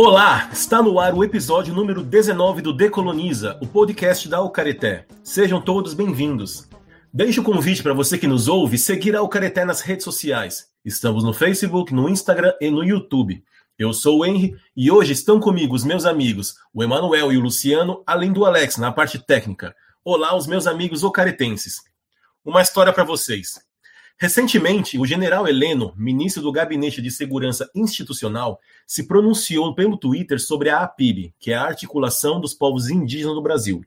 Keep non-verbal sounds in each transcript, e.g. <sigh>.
Olá, está no ar o episódio número 19 do Decoloniza, o podcast da Alcareté. Sejam todos bem-vindos. Deixe o convite para você que nos ouve seguir a Alcareté nas redes sociais. Estamos no Facebook, no Instagram e no YouTube. Eu sou o Henry e hoje estão comigo os meus amigos, o Emanuel e o Luciano, além do Alex na parte técnica. Olá, os meus amigos ocaretenses. Uma história para vocês. Recentemente, o general Heleno, ministro do Gabinete de Segurança Institucional, se pronunciou pelo Twitter sobre a APIB, que é a Articulação dos Povos Indígenas do Brasil.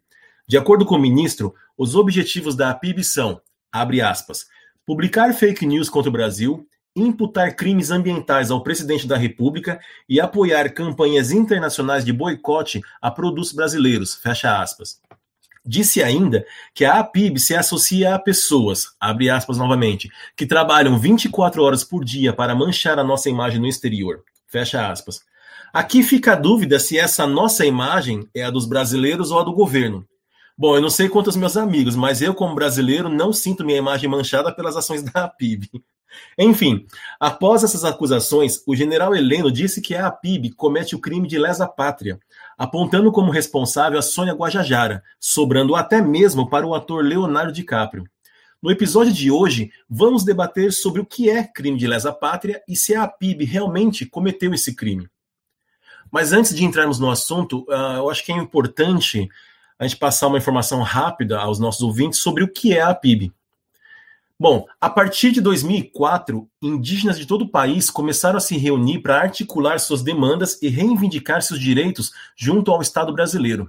De acordo com o ministro, os objetivos da APIB são, abre aspas, publicar fake news contra o Brasil, imputar crimes ambientais ao presidente da República e apoiar campanhas internacionais de boicote a produtos brasileiros, fecha aspas. Disse ainda que a APIB se associa a pessoas, abre aspas novamente, que trabalham 24 horas por dia para manchar a nossa imagem no exterior, fecha aspas. Aqui fica a dúvida se essa nossa imagem é a dos brasileiros ou a do governo. Bom, eu não sei quantos meus amigos, mas eu, como brasileiro, não sinto minha imagem manchada pelas ações da APIB. <laughs> Enfim, após essas acusações, o general Heleno disse que a APIB comete o crime de lesa pátria, apontando como responsável a Sônia Guajajara, sobrando até mesmo para o ator Leonardo DiCaprio. No episódio de hoje, vamos debater sobre o que é crime de lesa pátria e se a PIB realmente cometeu esse crime. Mas antes de entrarmos no assunto, uh, eu acho que é importante a gente passar uma informação rápida aos nossos ouvintes sobre o que é a PIB. Bom, a partir de 2004, indígenas de todo o país começaram a se reunir para articular suas demandas e reivindicar seus direitos junto ao Estado brasileiro.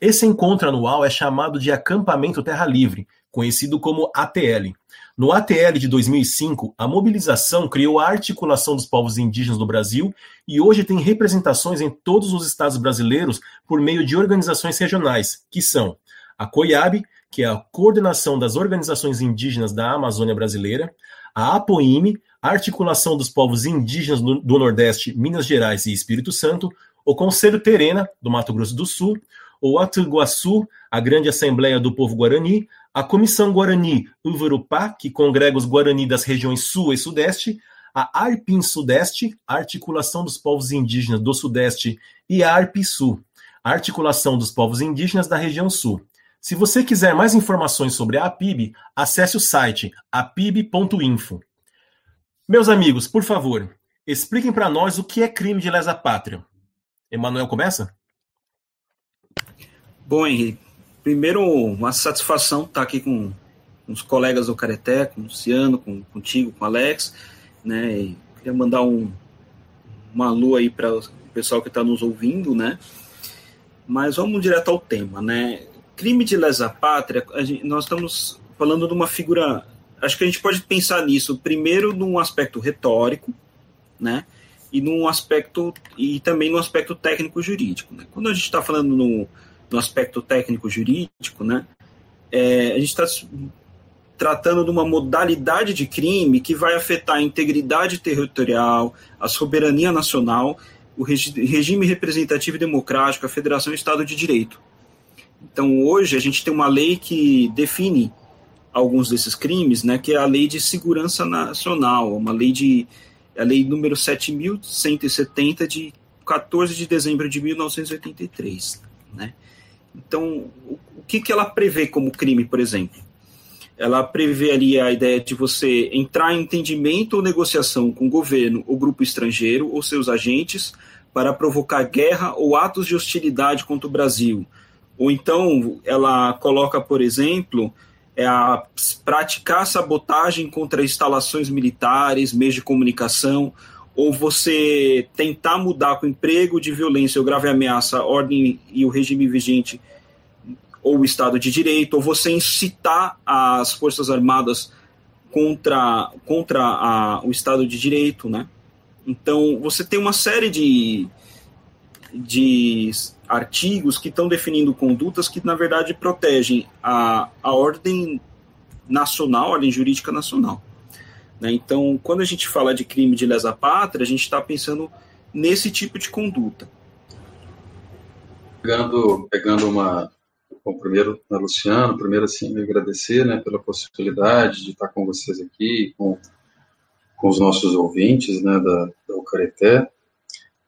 Esse encontro anual é chamado de Acampamento Terra Livre, conhecido como ATL. No ATL de 2005, a mobilização criou a articulação dos povos indígenas do Brasil e hoje tem representações em todos os estados brasileiros por meio de organizações regionais, que são a COIAB, que é a Coordenação das Organizações Indígenas da Amazônia Brasileira, a APOIME, Articulação dos Povos Indígenas do Nordeste, Minas Gerais e Espírito Santo, o Conselho Terena, do Mato Grosso do Sul, o Atuiguaçu, a Grande Assembleia do Povo Guarani, a Comissão Guarani Uvarupá, que congrega os Guarani das regiões Sul e Sudeste, a ARPIN Sudeste, Articulação dos Povos Indígenas do Sudeste, e a ARPSU, Articulação dos Povos Indígenas da região Sul. Se você quiser mais informações sobre a APIB, acesse o site apib.info. Meus amigos, por favor, expliquem para nós o que é crime de lesa pátria. Emanuel começa? Bom, Henrique, primeiro uma satisfação estar aqui com os colegas do Careté, com o Luciano, com, contigo, com o Alex, né? E queria mandar um, uma lua aí para o pessoal que está nos ouvindo, né? Mas vamos direto ao tema, né? Crime de lesa pátria, gente, nós estamos falando de uma figura. Acho que a gente pode pensar nisso primeiro num aspecto retórico, né? E num aspecto e também no aspecto técnico jurídico. Né? Quando a gente está falando no, no aspecto técnico jurídico, né? É, a gente está tratando de uma modalidade de crime que vai afetar a integridade territorial, a soberania nacional, o regime representativo e democrático, a federação e o Estado de Direito. Então, hoje, a gente tem uma lei que define alguns desses crimes, né, que é a Lei de Segurança Nacional, uma lei de a lei número 7170 de 14 de dezembro de 1983, né? Então, o, o que que ela prevê como crime, por exemplo? Ela prevê ali a ideia de você entrar em entendimento ou negociação com o governo ou grupo estrangeiro ou seus agentes para provocar guerra ou atos de hostilidade contra o Brasil, ou então ela coloca, por exemplo, é a praticar sabotagem contra instalações militares, meios de comunicação, ou você tentar mudar com emprego de violência ou grave ameaça a ordem e o regime vigente ou o Estado de Direito, ou você incitar as Forças Armadas contra, contra a, o Estado de Direito, né? Então, você tem uma série de, de artigos que estão definindo condutas que, na verdade, protegem a, a ordem nacional, a ordem jurídica nacional. Né? Então, quando a gente fala de crime de lesa pátria, a gente está pensando nesse tipo de conduta. Pegando, pegando uma. Bom, primeiro, na Luciano, primeiro, assim, agradecer né, pela possibilidade de estar com vocês aqui, com, com os nossos ouvintes né, da, da Ucareté.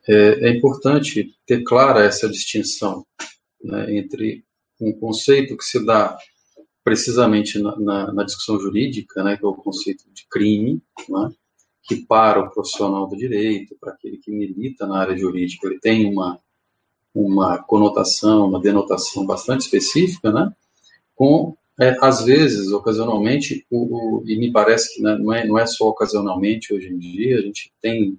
É, é importante ter clara essa distinção né, entre um conceito que se dá precisamente na, na, na, discussão jurídica, né, que é o conceito de crime, né, que para o profissional do direito, para aquele que milita na área jurídica, ele tem uma, uma conotação, uma denotação bastante específica, né, com, é, às vezes, ocasionalmente, o, o, e me parece que né, não, é, não é só ocasionalmente hoje em dia, a gente tem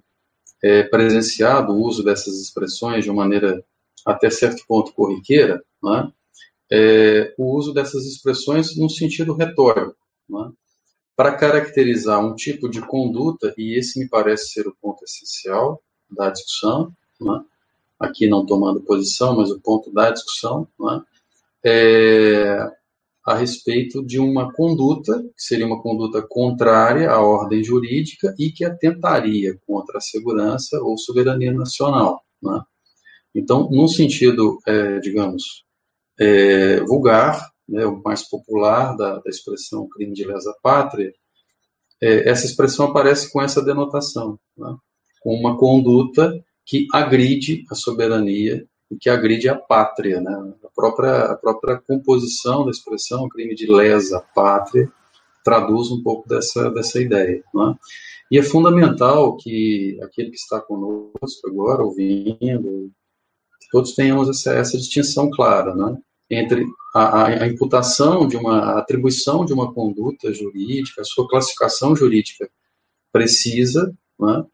é, presenciado o uso dessas expressões de uma maneira até certo ponto corriqueira, né, é, o uso dessas expressões no sentido retórico. Né, para caracterizar um tipo de conduta, e esse me parece ser o ponto essencial da discussão, né? aqui não tomando posição, mas o ponto da discussão, né? é a respeito de uma conduta, que seria uma conduta contrária à ordem jurídica e que atentaria contra a segurança ou soberania nacional. Né? Então, num sentido, é, digamos, é, vulgar, né, o mais popular da, da expressão crime de lesa pátria, é, essa expressão aparece com essa denotação, né, com uma conduta que agride a soberania e que agride a pátria. Né, a, própria, a própria composição da expressão crime de lesa pátria traduz um pouco dessa, dessa ideia. Né. E é fundamental que aquele que está conosco agora, ouvindo, todos tenhamos essa, essa distinção clara, né? entre a, a, imputação de uma atribuição de uma conduta jurídica, a sua classificação jurídica precisa, né,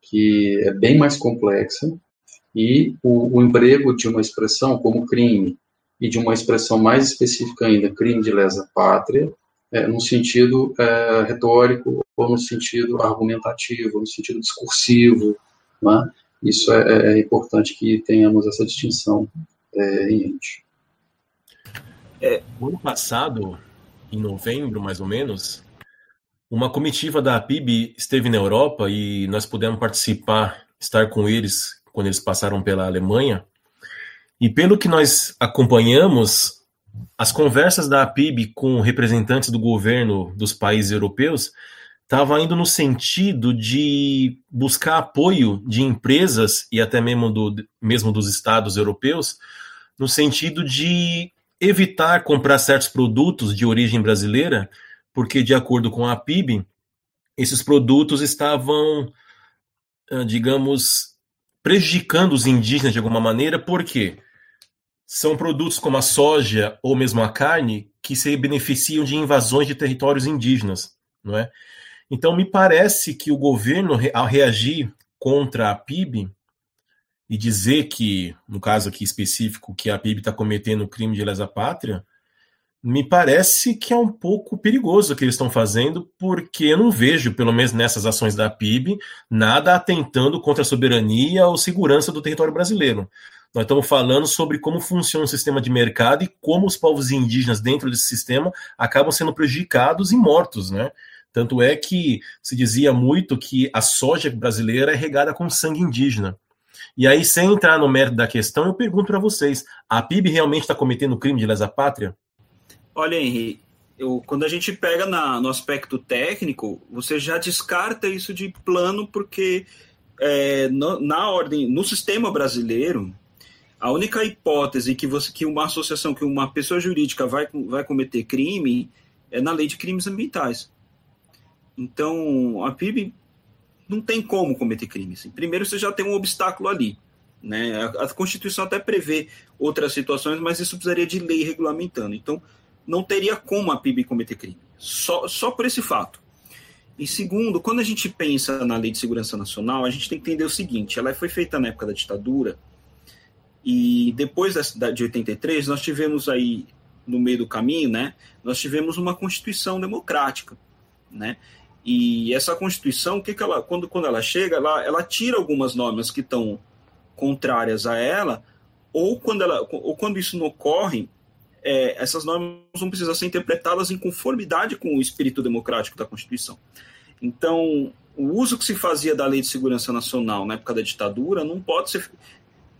que é bem mais complexa, e o, o, emprego de uma expressão como crime e de uma expressão mais específica ainda, crime de lesa pátria, é, no sentido é, retórico ou no sentido argumentativo, no sentido discursivo, né? isso é, é, importante que tenhamos essa distinção é, em mente. É, ano passado, em novembro mais ou menos, uma comitiva da PIB esteve na Europa e nós pudemos participar, estar com eles quando eles passaram pela Alemanha. E pelo que nós acompanhamos, as conversas da PIB com representantes do governo dos países europeus estavam indo no sentido de buscar apoio de empresas e até mesmo, do, mesmo dos estados europeus, no sentido de evitar comprar certos produtos de origem brasileira, porque, de acordo com a PIB, esses produtos estavam, ah, digamos, prejudicando os indígenas de alguma maneira, porque são produtos como a soja ou mesmo a carne que se beneficiam de invasões de territórios indígenas, não é? Então, me parece que o governo, ao reagir contra a PIB, e dizer que, no caso aqui específico, que a PIB está cometendo crime de lesa pátria, me parece que é um pouco perigoso o que eles estão fazendo, porque eu não vejo, pelo menos nessas ações da PIB, nada atentando contra a soberania ou segurança do território brasileiro. Nós estamos falando sobre como funciona o sistema de mercado e como os povos indígenas dentro desse sistema acabam sendo prejudicados e mortos, né? Tanto é que se dizia muito que a soja brasileira é regada com sangue indígena. E aí, sem entrar no mérito da questão, eu pergunto para vocês: a PIB realmente está cometendo crime de lesa pátria? Olha, Henri, eu, quando a gente pega na, no aspecto técnico, você já descarta isso de plano, porque é, no, na ordem, no sistema brasileiro, a única hipótese que, você, que uma associação, que uma pessoa jurídica vai, vai cometer crime é na lei de crimes ambientais. Então, a PIB não tem como cometer crime. Primeiro, você já tem um obstáculo ali. Né? A, a, Constituição até prevê outras situações, mas isso precisaria de lei regulamentando. Então, não teria como a PIB cometer crime. Só, só por esse fato. E segundo, quando a gente pensa na Lei de Segurança Nacional, a gente tem que entender o seguinte: ela foi feita na época da ditadura, e depois da, de 83, nós tivemos aí, no meio do caminho, né, nós tivemos uma Constituição democrática. Né? E essa Constituição, que que ela, quando, quando ela chega, ela, ela tira algumas normas que estão contrárias a ela, ou quando, ela, ou quando isso não ocorre, é, essas normas vão precisar ser interpretadas em conformidade com o espírito democrático da Constituição. Então, o uso que se fazia da Lei de Segurança Nacional na época da ditadura não pode ser.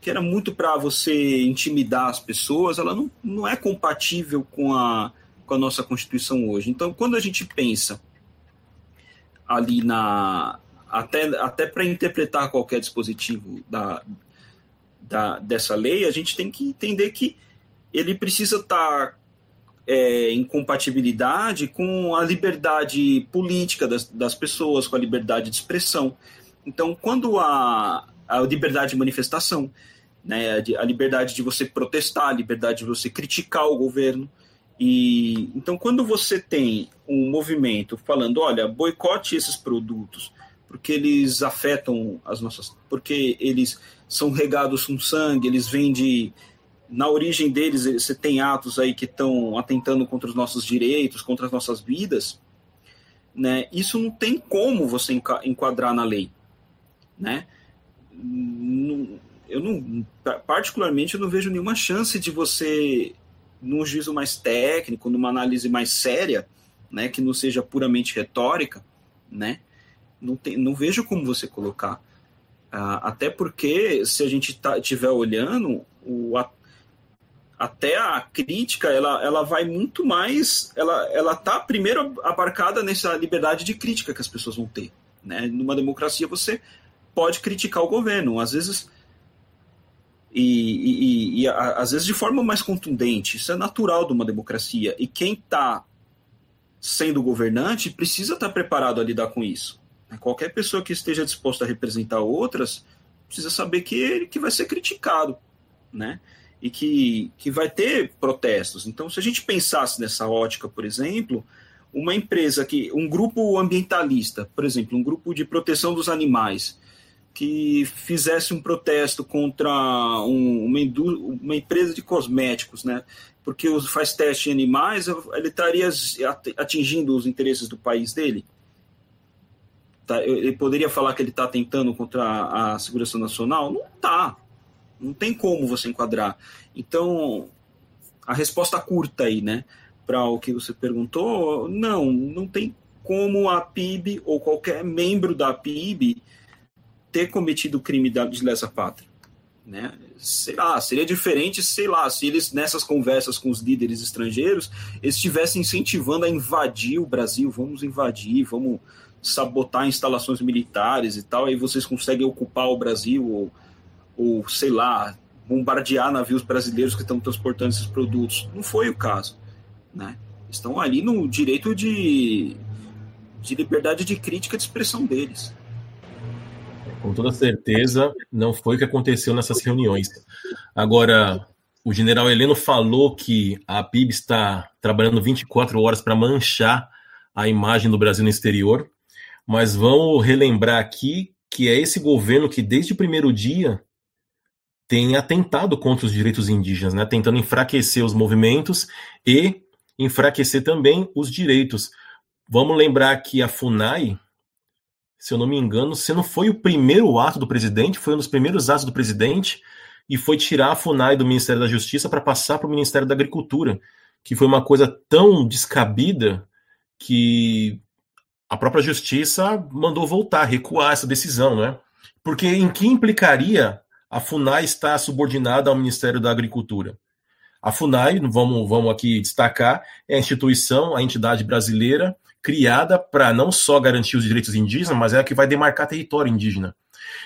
que era muito para você intimidar as pessoas, ela não, não é compatível com a, com a nossa Constituição hoje. Então, quando a gente pensa ali na até, até para interpretar qualquer dispositivo da, da, dessa lei, a gente tem que entender que ele precisa estar tá, é, em compatibilidade com a liberdade política das, das pessoas, com a liberdade de expressão. Então, quando a, a liberdade de manifestação, né, a liberdade de você protestar, a liberdade de você criticar o governo, e então, quando você tem um movimento falando, olha, boicote esses produtos, porque eles afetam as nossas. porque eles são regados com sangue, eles vêm de. Na origem deles, você tem atos aí que estão atentando contra os nossos direitos, contra as nossas vidas. Né? Isso não tem como você enquadrar na lei. Né? Eu não, particularmente, eu não vejo nenhuma chance de você num juízo mais técnico, numa análise mais séria, né, que não seja puramente retórica, né, não, tem, não vejo como você colocar. Ah, até porque, se a gente tá, olhando, o, a, até a crítica, ela, ela vai muito mais, ela, ela tá primeiro abarcada nessa liberdade de crítica que as pessoas vão ter. Né? Numa democracia, você pode criticar o governo. Às vezes e, e, e a, às vezes de forma mais contundente. Isso é natural de uma democracia. E quem está sendo governante precisa estar tá preparado a lidar com isso. Qualquer pessoa que esteja disposta a representar outras precisa saber que, que vai ser criticado, né? E que, que vai ter protestos. Então, se a gente pensasse nessa ótica, por exemplo, uma empresa que, um grupo ambientalista, por exemplo, um grupo de proteção dos animais, que fizesse um protesto contra um, uma, uma, empresa de cosméticos, né? Porque faz teste em animais, ele estaria atingindo os interesses do país dele. Tá? Ele poderia falar que ele está tentando contra a segurança nacional? Não está. Não tem como você enquadrar. Então, a resposta curta aí, né? Para o que você perguntou, não, não tem como a PIB ou qualquer membro da PIB ter cometido crime de lesa pátria. Né? Sei lá, seria diferente, sei lá, se eles nessas conversas com os líderes estrangeiros estivessem incentivando a invadir o Brasil, vamos invadir, vamos sabotar instalações militares e tal, aí vocês conseguem ocupar o Brasil ou, ou sei lá, bombardear navios brasileiros que estão transportando esses produtos. Não foi o caso, né? Estão ali no direito de, de liberdade de crítica de expressão deles. Com toda certeza, não foi o que aconteceu nessas reuniões. Agora, o general Heleno falou que a PIB está trabalhando 24 horas para manchar a imagem do Brasil no exterior, mas vamos relembrar aqui que é esse governo que, desde o primeiro dia, tem atentado contra os direitos indígenas, né? tentando enfraquecer os movimentos e enfraquecer também os direitos. Vamos lembrar que a FUNAI, se eu não me engano, se não foi o primeiro ato do presidente, foi um dos primeiros atos do presidente, e foi tirar a FUNAI do Ministério da Justiça para passar para o Ministério da Agricultura, que foi uma coisa tão descabida que a própria Justiça mandou voltar, recuar essa decisão, né? Porque em que implicaria a FUNAI estar subordinada ao Ministério da Agricultura? A FUNAI, vamos, vamos aqui destacar, é a instituição, a entidade brasileira criada para não só garantir os direitos indígenas, mas é a que vai demarcar território indígena.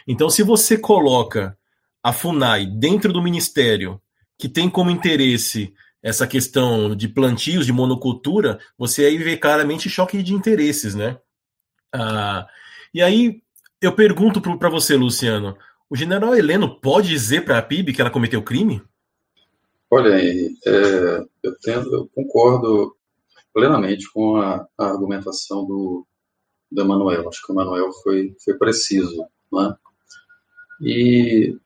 Então, se você coloca a FUNAI dentro do ministério, que tem como interesse essa questão de plantios, de monocultura, você aí vê claramente choque de interesses, né? Ah, e aí eu pergunto para você, Luciano, o general Heleno pode dizer para a PIB que ela cometeu crime? Olha, é, eu, tendo, eu concordo plenamente com a, a argumentação do, do Emanuel. Acho que o Emanuel foi, foi preciso. Né? E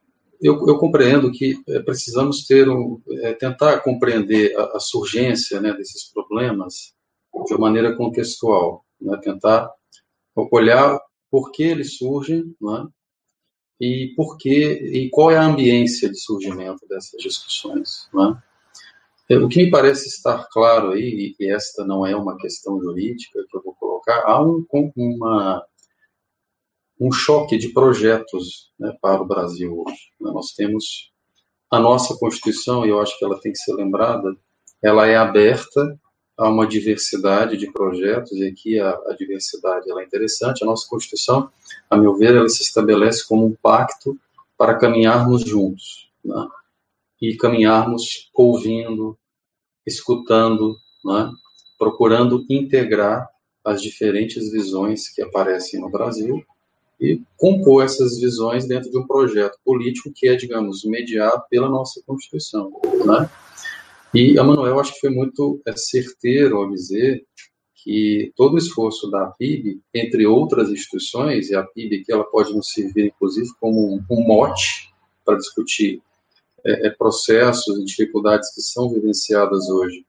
eu, eu, compreendo que é, precisamos ter um, é, tentar compreender a, a surgência né, desses problemas de uma maneira contextual, né? tentar olhar por que eles surgem né? E por que e qual é a ambiência de surgimento dessas discussões. Né? É, o que me parece estar claro aí, e esta não é uma questão jurídica que eu vou colocar, há um, uma, um choque de projetos né, para o Brasil hoje. Né? Nós temos a nossa Constituição, e eu acho que ela tem que ser lembrada, ela é aberta há uma diversidade de projetos, e aqui a, a diversidade é interessante. A nossa Constituição, a meu ver, ela se estabelece como um pacto para caminharmos juntos, né? e caminharmos ouvindo, escutando, né? procurando integrar as diferentes visões que aparecem no Brasil e compor essas visões dentro de um projeto político que é, digamos, mediado pela nossa Constituição, né? E a Manuel acho que foi muito é, certeiro ao dizer que todo o esforço da PIB, entre outras instituições, e a PIB que ela pode nos servir, inclusive, como um, mote para discutir é, é, processos e dificuldades que são vivenciadas hoje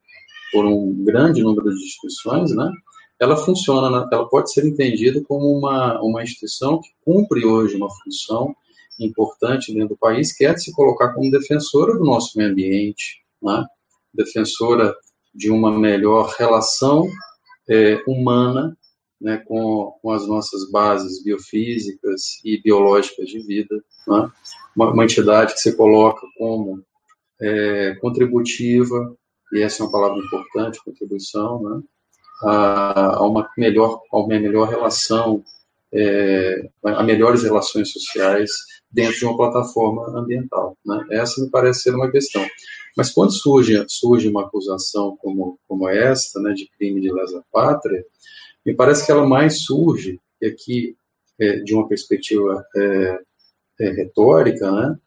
por um grande número de instituições, né? Ela funciona, ela pode ser entendida como uma, uma instituição que cumpre hoje uma função importante dentro do país, que é de se colocar como defensora do nosso meio ambiente, né? Defensora de uma melhor relação é, humana né, com, com, as nossas bases biofísicas e biológicas de vida. Né? Uma, uma, entidade que se coloca como é, contributiva, e essa é uma palavra importante, contribuição, né? a, a, uma, melhor, a uma melhor relação, é, a melhores relações sociais dentro de uma plataforma ambiental. Né? Essa me parece ser uma questão. Mas quando surge, surge uma acusação como, como esta, né, de crime de lesa pátria, me parece que ela mais surge, e aqui é, de uma perspectiva é, é, retórica, né,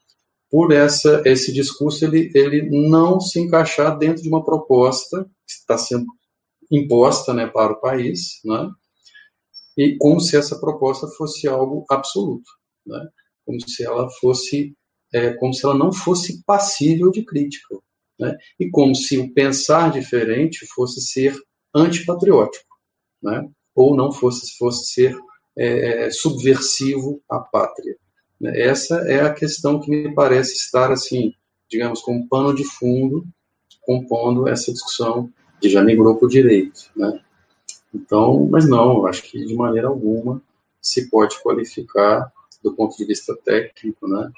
por essa, esse discurso ele, ele não se encaixar dentro de uma proposta que está sendo imposta né, para o país, né, e como se essa proposta fosse algo absoluto, né, como se ela fosse é, como se ela não fosse passível de crítica, né? e como se o pensar diferente fosse ser antipatriótico, né? ou não fosse, fosse ser é, subversivo à pátria. Né? Essa é a questão que me parece estar, assim, digamos, como pano de fundo, compondo essa discussão que já migrou para o direito. Né? Então, mas não, acho que de maneira alguma se pode qualificar do ponto de vista técnico, né,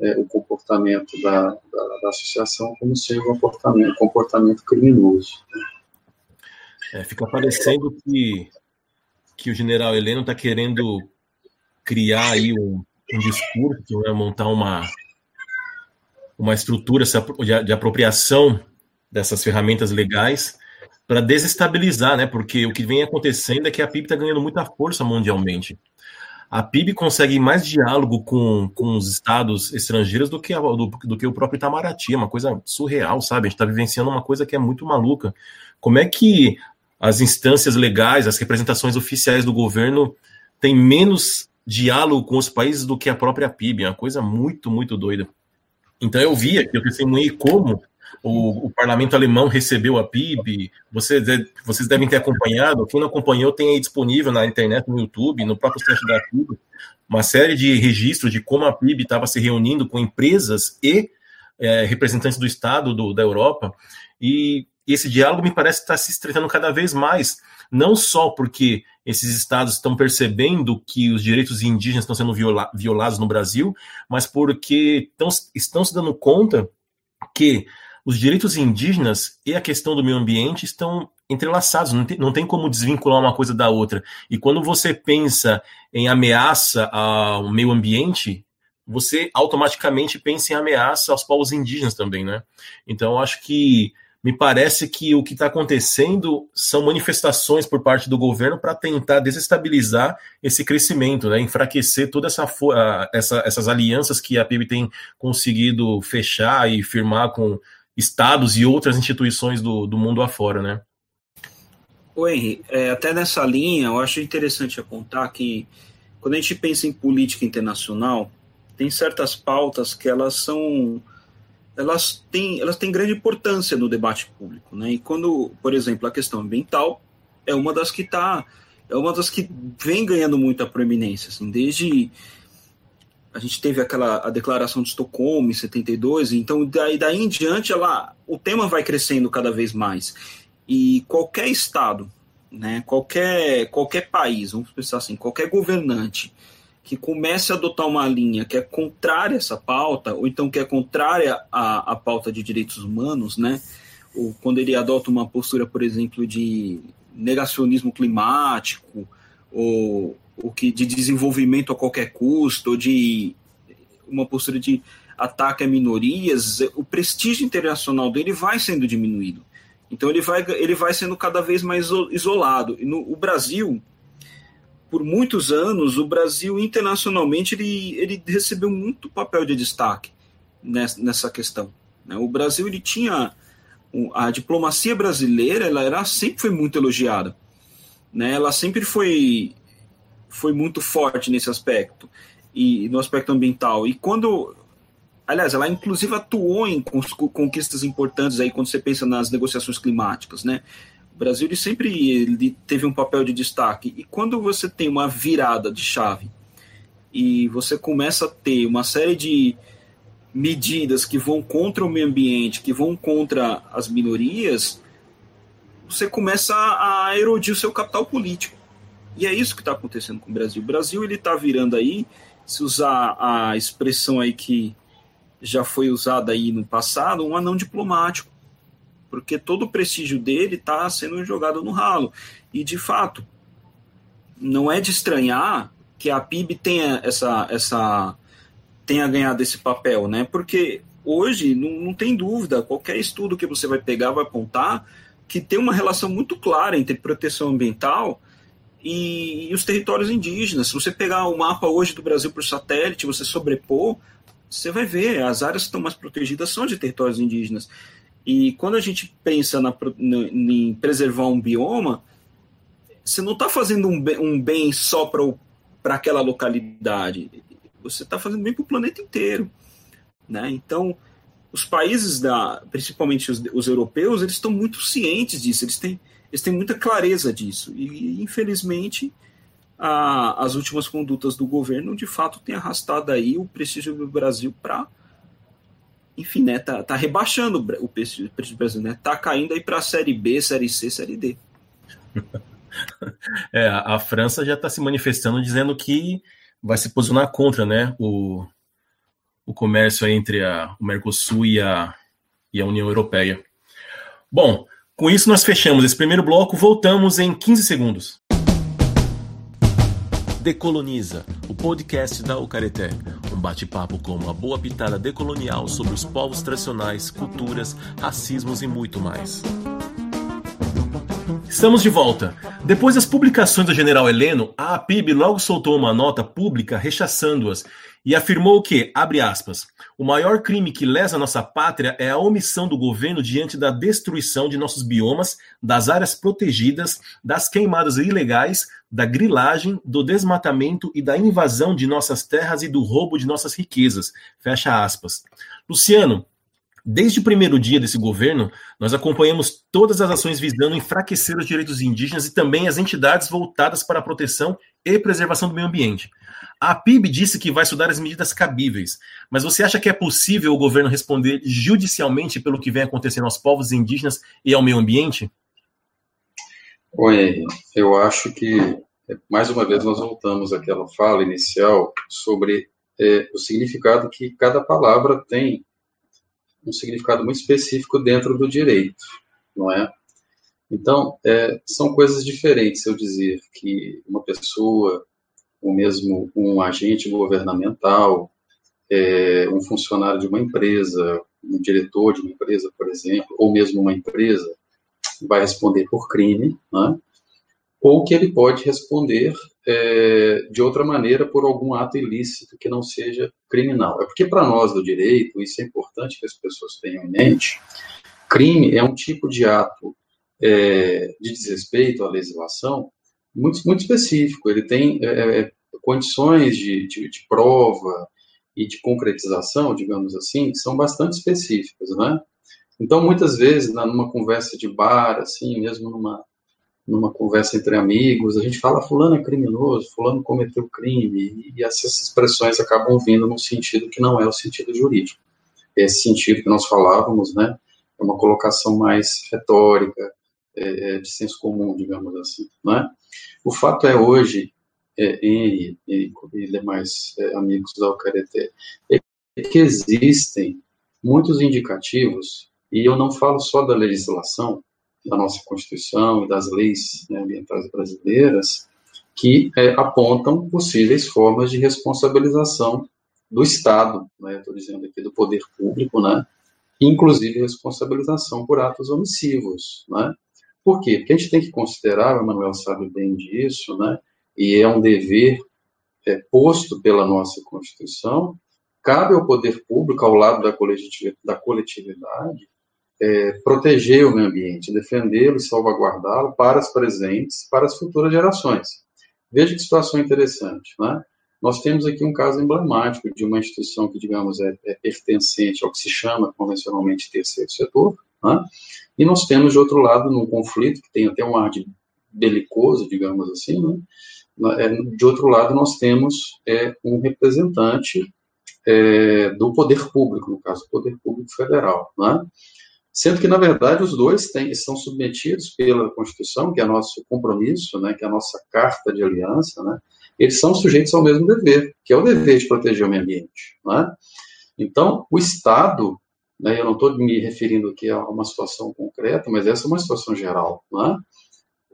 é, o comportamento da, da, da, associação como sendo um comportamento, comportamento criminoso. É, fica parecendo que, que o general Heleno está querendo criar aí um, um discurso, né, montar uma, uma estrutura de, de apropriação dessas ferramentas legais para desestabilizar, né? Porque o que vem acontecendo é que a PIB está ganhando muita força mundialmente a PIB consegue mais diálogo com, com os estados estrangeiros do que, a, do, do, que o próprio Itamaraty. É uma coisa surreal, sabe? A gente está vivenciando uma coisa que é muito maluca. Como é que as instâncias legais, as representações oficiais do governo têm menos diálogo com os países do que a própria PIB? É uma coisa muito, muito doida. Então eu vi aqui, eu testemunhei como o, o, parlamento alemão recebeu a PIB. Vocês, vocês devem ter acompanhado. Quem não acompanhou, tem aí disponível na internet, no YouTube, no próprio site da PIB, uma série de registros de como a PIB estava se reunindo com empresas e é, representantes do Estado do, da Europa. E esse diálogo me parece estar se estreitando cada vez mais, não só porque esses estados estão percebendo que os direitos indígenas estão sendo viola, violados no Brasil, mas porque estão, estão se dando conta que os direitos indígenas e a questão do meio ambiente estão entrelaçados, não tem, não tem como desvincular uma coisa da outra. E quando você pensa em ameaça ao meio ambiente, você automaticamente pensa em ameaça aos povos indígenas também, né? Então, acho que me parece que o que está acontecendo são manifestações por parte do governo para tentar desestabilizar esse crescimento, né? enfraquecer todas essa, essa, essas alianças que a PIB tem conseguido fechar e firmar com estados e outras instituições do, do mundo afora, né? O Henry, é, até nessa linha, eu acho interessante apontar que quando a gente pensa em política internacional, tem certas pautas que elas são elas têm, elas têm grande importância no debate público, né? E quando, por exemplo, a questão ambiental é uma das que está é uma das que vem ganhando muita proeminência, assim, desde a gente teve aquela a declaração de Estocolmo em 72, então daí, daí em diante ela, o tema vai crescendo cada vez mais. E qualquer estado, né, qualquer, qualquer país, vamos pensar assim, qualquer governante que comece a adotar uma linha que é contrária a essa pauta, ou então que é contrária à, à pauta de direitos humanos, né, ou quando ele adota uma postura, por exemplo, de negacionismo climático, ou, ou que de desenvolvimento a qualquer custo, de uma postura de ataque a minorias, o prestígio internacional dele vai sendo diminuído. Então ele vai, ele vai sendo cada vez mais isolado. E no, o Brasil, por muitos anos, o Brasil internacionalmente ele, ele recebeu muito papel de destaque nessa, nessa questão. Né? O Brasil ele tinha a diplomacia brasileira, ela era sempre foi muito elogiada, né? Ela sempre foi foi muito forte nesse aspecto e no aspecto ambiental. E quando Aliás, ela inclusive atuou em conquistas importantes aí quando você pensa nas negociações climáticas, né? O Brasil ele sempre ele teve um papel de destaque. E quando você tem uma virada de chave e você começa a ter uma série de medidas que vão contra o meio ambiente, que vão contra as minorias, você começa a erodir o seu capital político. E é isso que está acontecendo com o Brasil. O Brasil ele está virando aí, se usar a expressão aí que já foi usada aí no passado, um anão diplomático, porque todo o prestígio dele está sendo jogado no ralo. E, de fato, não é de estranhar que a PIB tenha, essa, essa, tenha ganhado esse papel, né? porque hoje não, não tem dúvida, qualquer estudo que você vai pegar vai apontar que tem uma relação muito clara entre proteção ambiental e, e, os territórios indígenas. Se você pegar o mapa hoje do Brasil por satélite, você sobrepor, você vai ver, as áreas que estão mais protegidas são de territórios indígenas. E quando a gente pensa na, na, em preservar um bioma, você não está fazendo um bem, um bem só para aquela localidade, você está fazendo bem para o planeta inteiro. Né? Então, os países, da, principalmente os, os europeus, eles estão muito cientes disso, eles têm, eles têm muita clareza disso. E, infelizmente, a, as últimas condutas do governo de fato têm arrastado aí o prestígio do Brasil para enfim, né, tá, tá rebaixando o prestígio do Brasil, né? Tá caindo aí para a série B, série C, série D. <laughs> É, a França já está se manifestando dizendo que vai se posicionar contra, né, o, o comércio entre a, o Mercosul e a, e a União Europeia. Bom, com isso nós fechamos esse primeiro bloco, voltamos em 15 segundos. Decoloniza, o podcast da Ucareté. Um bate-papo com uma boa pitada decolonial sobre os povos tradicionais, culturas, racismos e muito mais. Estamos de volta. Depois das publicações do general Heleno, a APIB logo soltou uma nota pública rechaçando-as e afirmou que, abre aspas, o maior crime que lesa nossa pátria é a omissão do governo diante da destruição de nossos biomas, das áreas protegidas, das queimadas ilegais, da grilagem, do desmatamento e da invasão de nossas terras e do roubo de nossas riquezas. Fecha aspas. Luciano, Desde o primeiro dia desse governo, nós acompanhamos todas as ações visando enfraquecer os direitos indígenas e também as entidades voltadas para a proteção e preservação do meio ambiente. A PIB disse que vai estudar as medidas cabíveis, mas você acha que é possível o governo responder judicialmente pelo que vem acontecendo aos povos indígenas e ao meio ambiente? Oi, eu acho que, mais uma vez, nós voltamos àquela fala inicial sobre é, o significado que cada palavra tem um significado muito específico dentro do direito, não é? Então, é, são coisas diferentes eu dizer que uma pessoa, ou mesmo um agente governamental, é, um funcionário de uma empresa, um diretor de uma empresa, por exemplo, ou mesmo uma empresa, vai responder por crime, né? ou que ele pode responder é, de outra maneira por algum ato ilícito que não seja criminal. É porque para nós do direito, isso é importante que as pessoas tenham em mente, crime é um tipo de ato é, de desrespeito à legislação muito, muito específico. Ele tem é, é condições de, de, de, prova e de concretização, digamos assim, são bastante específicas, né? Então, muitas vezes, numa conversa de bar, assim, mesmo numa numa conversa entre amigos, a gente fala fulano é criminoso, fulano cometeu crime, e essas expressões acabam vindo num sentido que não é o sentido jurídico. Esse sentido que nós falávamos, né, é uma colocação mais retórica, é, é, de senso comum, digamos assim, né? O fato é hoje, é, Henry e, e demais é, amigos da Ucareté, é que existem muitos indicativos E eu não falo só da legislação, da nossa Constituição e das leis né, ambientais brasileiras, que é, apontam possíveis formas de responsabilização do Estado, né, estou dizendo aqui do poder público, né, inclusive responsabilização por atos omissivos. Né. Por quê? Porque a gente tem que considerar, o Manuel sabe bem disso, né, e é um dever é, posto pela nossa Constituição, cabe ao poder público, ao lado da coletividade, da coletividade é, proteger o meio ambiente, defendê-lo e salvaguardá-lo para as presentes, para as futuras gerações. Veja que situação interessante, né? Nós temos aqui um caso emblemático de uma instituição que, digamos, é, é pertencente ao que se chama convencionalmente terceiro setor, né? e nós temos, de outro lado, num conflito que tem até um ar de belicoso, digamos assim, né? É, de outro lado, nós temos é, um representante é, do poder público, no caso, poder público federal, né? sendo que, na verdade, os dois têm, são submetidos pela Constituição, que é nosso compromisso, né, que é a nossa carta de aliança, né, eles são sujeitos ao mesmo dever, que é o dever de proteger o meio ambiente. Né? Então, o Estado, né, eu não estou me referindo aqui a uma situação concreta, mas essa é uma situação geral, né?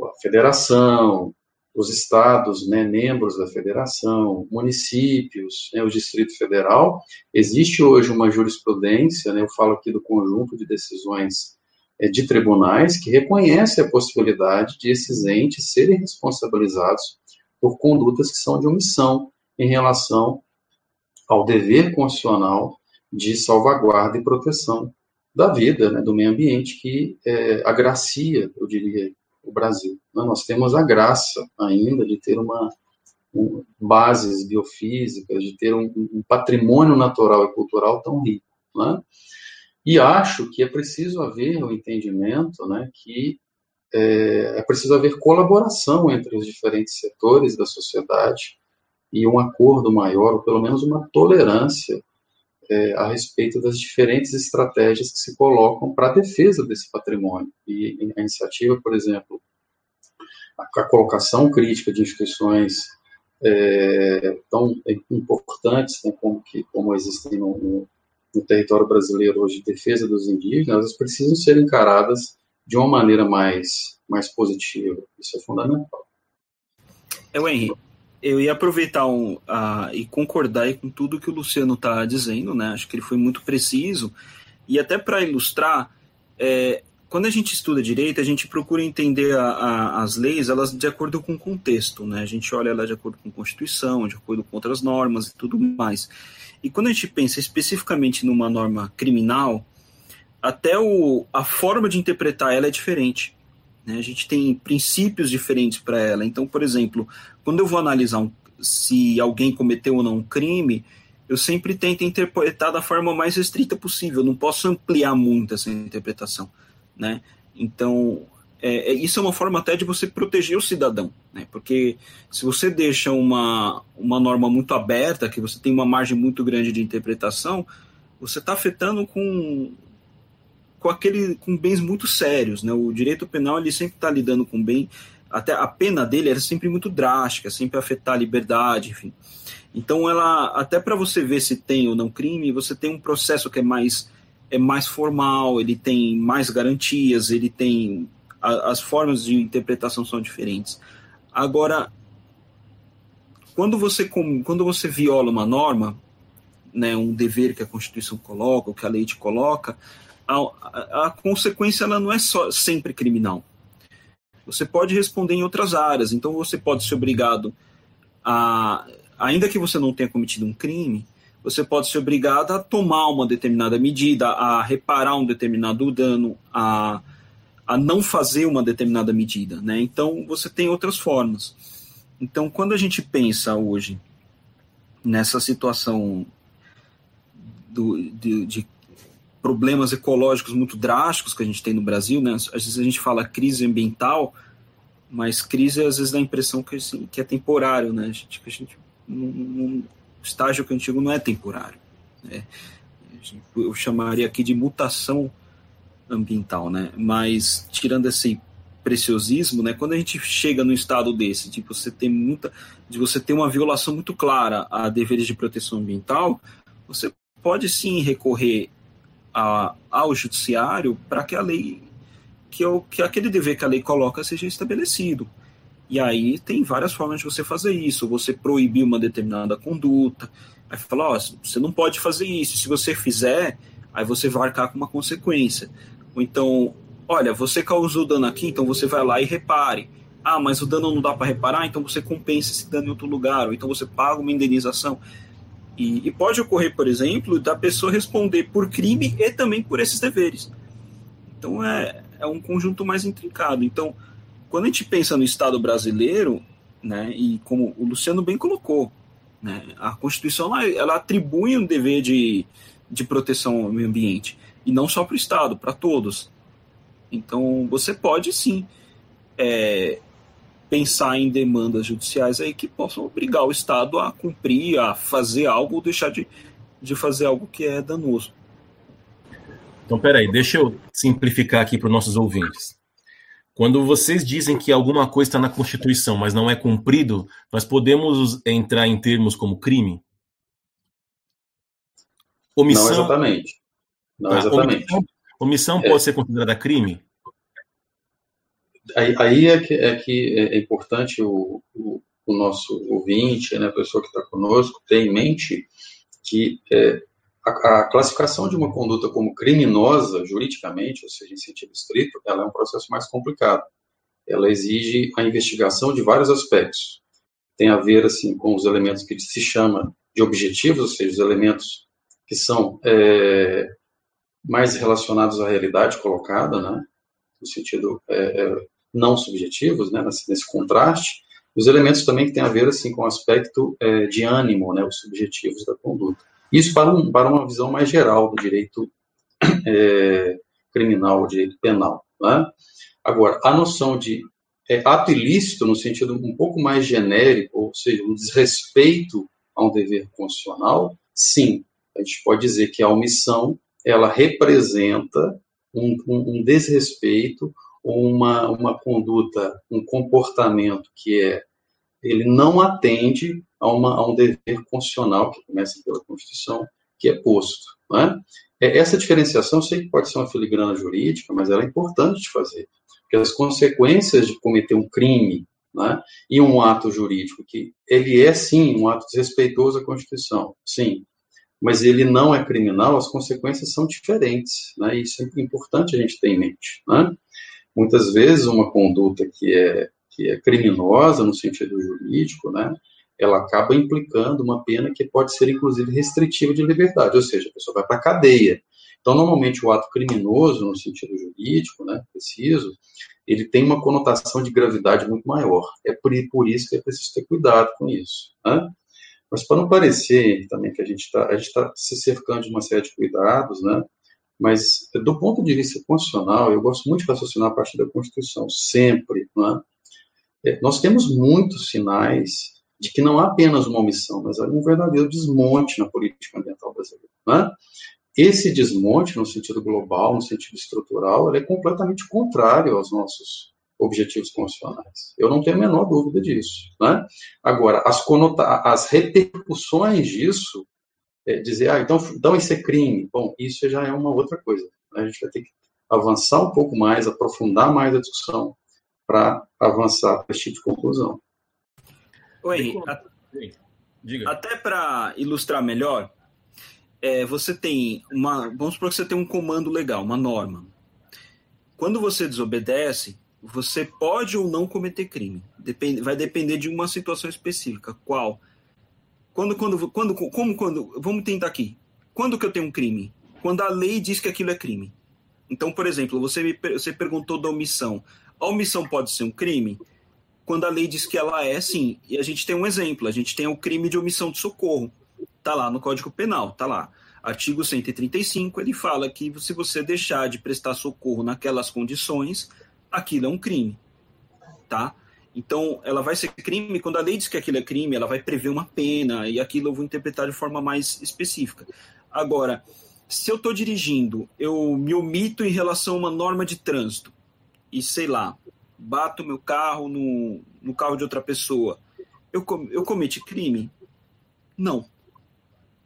a federação, os estados, né, membros da federação, municípios, né, o Distrito Federal, existe hoje uma jurisprudência, né, eu falo aqui do conjunto de decisões é, de tribunais que reconhece a possibilidade de esses entes serem responsabilizados por condutas que são de omissão em relação ao dever constitucional de salvaguarda e proteção da vida, né, do meio ambiente que é, agracia, eu diria, o Brasil. Né? Nós temos a graça ainda de ter uma um, bases biofísicas, de ter um, um, patrimônio natural e cultural tão rico. Né? E acho que é preciso haver o um entendimento né, que é, é preciso haver colaboração entre os diferentes setores da sociedade e um acordo maior, ou pelo menos uma tolerância é, a respeito das diferentes estratégias que se colocam para a defesa desse patrimônio. E a iniciativa, por exemplo, a, a colocação crítica de instituições é, tão importantes né, como, que, como existem no, no, no, território brasileiro hoje, defesa dos indígenas, elas precisam ser encaradas de uma maneira mais, mais positiva. Isso é fundamental. É, o Henrique, eu ia aproveitar um, uh, e concordar com tudo que o Luciano está dizendo, né? Acho que ele foi muito preciso. E até para ilustrar, é, quando a gente estuda direito, a gente procura entender a, a, as leis elas de acordo com o contexto, né? A gente olha ela de acordo com a Constituição, de acordo com outras normas e tudo mais. E quando a gente pensa especificamente numa norma criminal, até o, a forma de interpretar ela é diferente. Né? A gente tem princípios diferentes para ela. Então, por exemplo, quando eu vou analisar um, se alguém cometeu ou não um crime, eu sempre tento interpretar da forma mais restrita possível. Não posso ampliar muito essa interpretação, né? Então, é, é, isso é uma forma até de você proteger o cidadão, né? Porque se você deixa uma, uma norma muito aberta, que você tem uma margem muito grande de interpretação, você está afetando com com aquele com bens muito sérios, né? O direito penal ele sempre está lidando com bem, até a pena dele era sempre muito drástica, sempre afetar a liberdade, enfim. Então ela até para você ver se tem ou não crime, você tem um processo que é mais é mais formal, ele tem mais garantias, ele tem a, as formas de interpretação são diferentes. Agora, quando você quando você viola uma norma, né, um dever que a Constituição coloca, o que a lei te coloca, a, a, consequência ela não é só sempre criminal. Você pode responder em outras áreas, então você pode ser obrigado a, ainda que você não tenha cometido um crime, você pode ser obrigado a tomar uma determinada medida, a reparar um determinado dano, a, a não fazer uma determinada medida. Né? Então, você tem outras formas. Então, quando a gente pensa hoje nessa situação do, de, de problemas ecológicos muito drásticos que a gente tem no Brasil, né? Às vezes a gente fala crise ambiental, mas crise às vezes dá a impressão que, assim, que é temporário, né? A gente, a gente, um, estágio que antigo não é temporário. Né? Eu chamaria aqui de mutação ambiental, né? Mas tirando esse preciosismo, né? Quando a gente chega no estado desse, de você ter muita, de você ter uma violação muito clara a deveres de proteção ambiental, você pode sim recorrer a, ao judiciário para que a lei, que, eu, que aquele dever que a lei coloca seja estabelecido. E aí tem várias formas de você fazer isso. Você proibir uma determinada conduta. Aí fala, ó, você não pode fazer isso. Se você fizer, aí você vai arcar com uma consequência. Ou então, olha, você causou dano aqui, então você vai lá e repare. Ah, mas o dano não dá para reparar, então você compensa esse dano em outro lugar, ou então você paga uma indenização. E, e, pode ocorrer, por exemplo, da pessoa responder por crime e também por esses deveres. Então é, é um conjunto mais intrincado. Então, quando a gente pensa no Estado brasileiro, né, e como o Luciano bem colocou, né, a Constituição ela, ela atribui um dever de, de proteção ao meio ambiente, e não só para o Estado, para todos. Então, você pode sim é, pensar em demandas judiciais aí que possam obrigar o Estado a cumprir, a fazer algo ou deixar de, de fazer algo que é danoso. Então, peraí, deixa eu simplificar aqui para os nossos ouvintes. Quando vocês dizem que alguma coisa está na Constituição, mas não é cumprido, nós podemos entrar em termos como crime? Omissão, não exatamente. Não tá, exatamente. Omissão, omissão é. pode ser considerada crime? Aí, aí é, que, é, que é importante o, o, o nosso ouvinte, né, a pessoa que está conosco, ter em mente que é, a, a, classificação de uma conduta como criminosa, juridicamente, ou seja, em sentido estrito, ela é um processo mais complicado. Ela exige a investigação de vários aspectos. Tem a ver, assim, com os elementos que se chama de objetivos, ou seja, os elementos que são é, mais relacionados à realidade colocada, né, no sentido é, é não subjetivos, né, nesse, nesse, contraste, os elementos também que têm a ver assim com o aspecto é, de ânimo, né, os subjetivos da conduta. Isso para, um, para uma visão mais geral do direito é, criminal, o direito penal. Né? Agora, a noção de é, ato ilícito, no sentido um pouco mais genérico, ou seja, um desrespeito a um dever constitucional, sim, a gente pode dizer que a omissão ela representa um, um, um desrespeito uma, uma conduta, um comportamento que é ele não atende a, uma, a um dever constitucional que começa pela Constituição, que é posto. Né? Essa diferenciação, eu sei que pode ser uma filigrana jurídica, mas ela é importante de fazer, porque as consequências de cometer um crime né, e um ato jurídico, que ele é sim um ato desrespeitoso à Constituição, sim, mas ele não é criminal, as consequências são diferentes, né, e isso é importante a gente ter em mente. Né? Muitas vezes uma conduta que é, que é criminosa no sentido jurídico, né, ela acaba implicando uma pena que pode ser, inclusive, restritiva de liberdade, ou seja, a pessoa vai para a cadeia. Então, normalmente, o ato criminoso, no sentido jurídico, né, preciso, ele tem uma conotação de gravidade muito maior. É por, por isso que é preciso ter cuidado com isso. Né? Mas para não parecer também que a gente está tá se cercando de uma série de cuidados, né? Mas, do ponto de vista constitucional, eu gosto muito de raciocinar a partir da Constituição, sempre. Né? É, nós temos muitos sinais de que não há apenas uma omissão, mas há um verdadeiro desmonte na política ambiental brasileira. Né? Esse desmonte, no sentido global, no sentido estrutural, é completamente contrário aos nossos objetivos constitucionais. Eu não tenho a menor dúvida disso. Né? Agora, as, as repercussões disso é, dizer, ah, então, então isso é crime. Bom, isso já é uma outra coisa. Né? A gente vai ter que avançar um pouco mais, aprofundar mais a discussão para avançar para esse tipo de conclusão. Oi, até para ilustrar melhor, é, você tem uma. Vamos supor que você tem um comando legal, uma norma. Quando você desobedece, você pode ou não cometer crime. Depende, vai depender de uma situação específica. Qual? Quando, quando, quando, como quando, vamos tentar aqui. Quando que eu tenho um crime? Quando a lei diz que aquilo é crime. Então, por exemplo, você me você perguntou da omissão. A omissão pode ser um crime? Quando a lei diz que ela é, sim. E a gente tem um exemplo. A gente tem o crime de omissão de socorro. Tá lá no Código Penal, tá lá. Artigo 135, ele fala que se você deixar de prestar socorro naquelas condições, aquilo é um crime, tá? Então, ela vai ser crime, quando a lei diz que aquilo é crime, ela vai prever uma pena, e aquilo eu vou interpretar de forma mais específica. Agora, se eu estou dirigindo, eu me omito em relação a uma norma de trânsito, e sei lá, bato meu carro no, no carro de outra pessoa, eu, eu cometi crime? Não.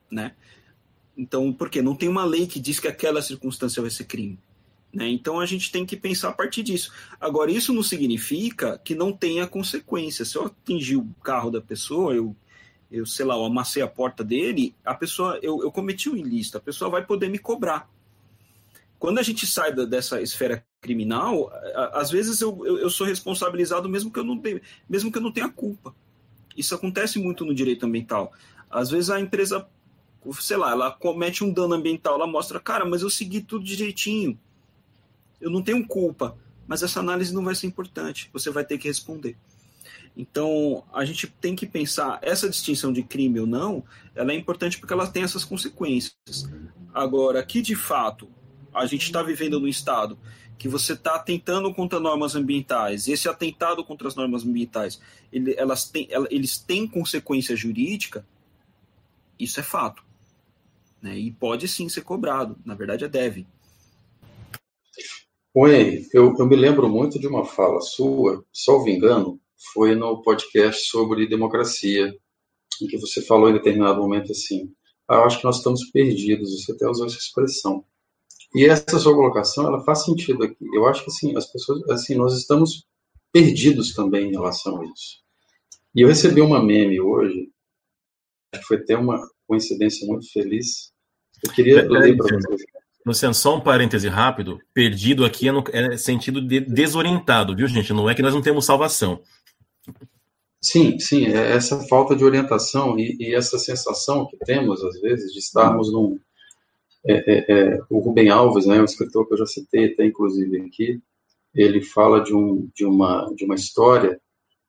Né? Então, por quê? Não tem uma lei que diz que aquela circunstância vai ser crime. Né? Então a gente tem que pensar a partir disso. Agora, isso não significa que não tenha consequência. Se eu atingir o carro da pessoa, eu, eu sei lá, eu amassei a porta dele, a pessoa, eu, eu cometi um ilícito, a pessoa vai poder me cobrar. Quando a gente sai dessa esfera criminal, às vezes eu, eu, eu, sou responsabilizado mesmo que eu não tenha, mesmo que eu não tenha culpa. Isso acontece muito no direito ambiental. Às vezes a empresa, sei lá, ela comete um dano ambiental, ela mostra, cara, mas eu segui tudo direitinho eu não tenho culpa, mas essa análise não vai ser importante, você vai ter que responder. Então, a gente tem que pensar, essa distinção de crime ou não, ela é importante porque ela tem essas consequências. Agora, que de fato a gente está vivendo no Estado que você está atentando contra normas ambientais, esse atentado contra as normas ambientais, ele, elas eles têm consequência jurídica, isso é fato. Né? E pode sim ser cobrado, na verdade é deve. Oi, eu, eu me lembro muito de uma fala sua, salvo engano, foi no podcast sobre democracia, em que você falou em determinado momento assim, ah, eu acho que nós estamos perdidos, você até usou essa expressão. E essa sua colocação, ela faz sentido aqui. Eu acho que assim, as pessoas, assim, nós estamos perdidos também em relação a isso. E eu recebi uma meme hoje, que foi até uma coincidência muito feliz. Eu queria ler para vocês. Luciano, só um parêntese rápido. Perdido aqui é, no, é sentido de desorientado, viu, gente? Não é que nós não temos salvação. Sim, sim, é essa falta de orientação e, e, essa sensação que temos, às vezes, de estarmos num. É, é, é, o Rubem Alves, né, um escritor que eu já citei até inclusive aqui, ele fala de, um, de, uma, de uma história,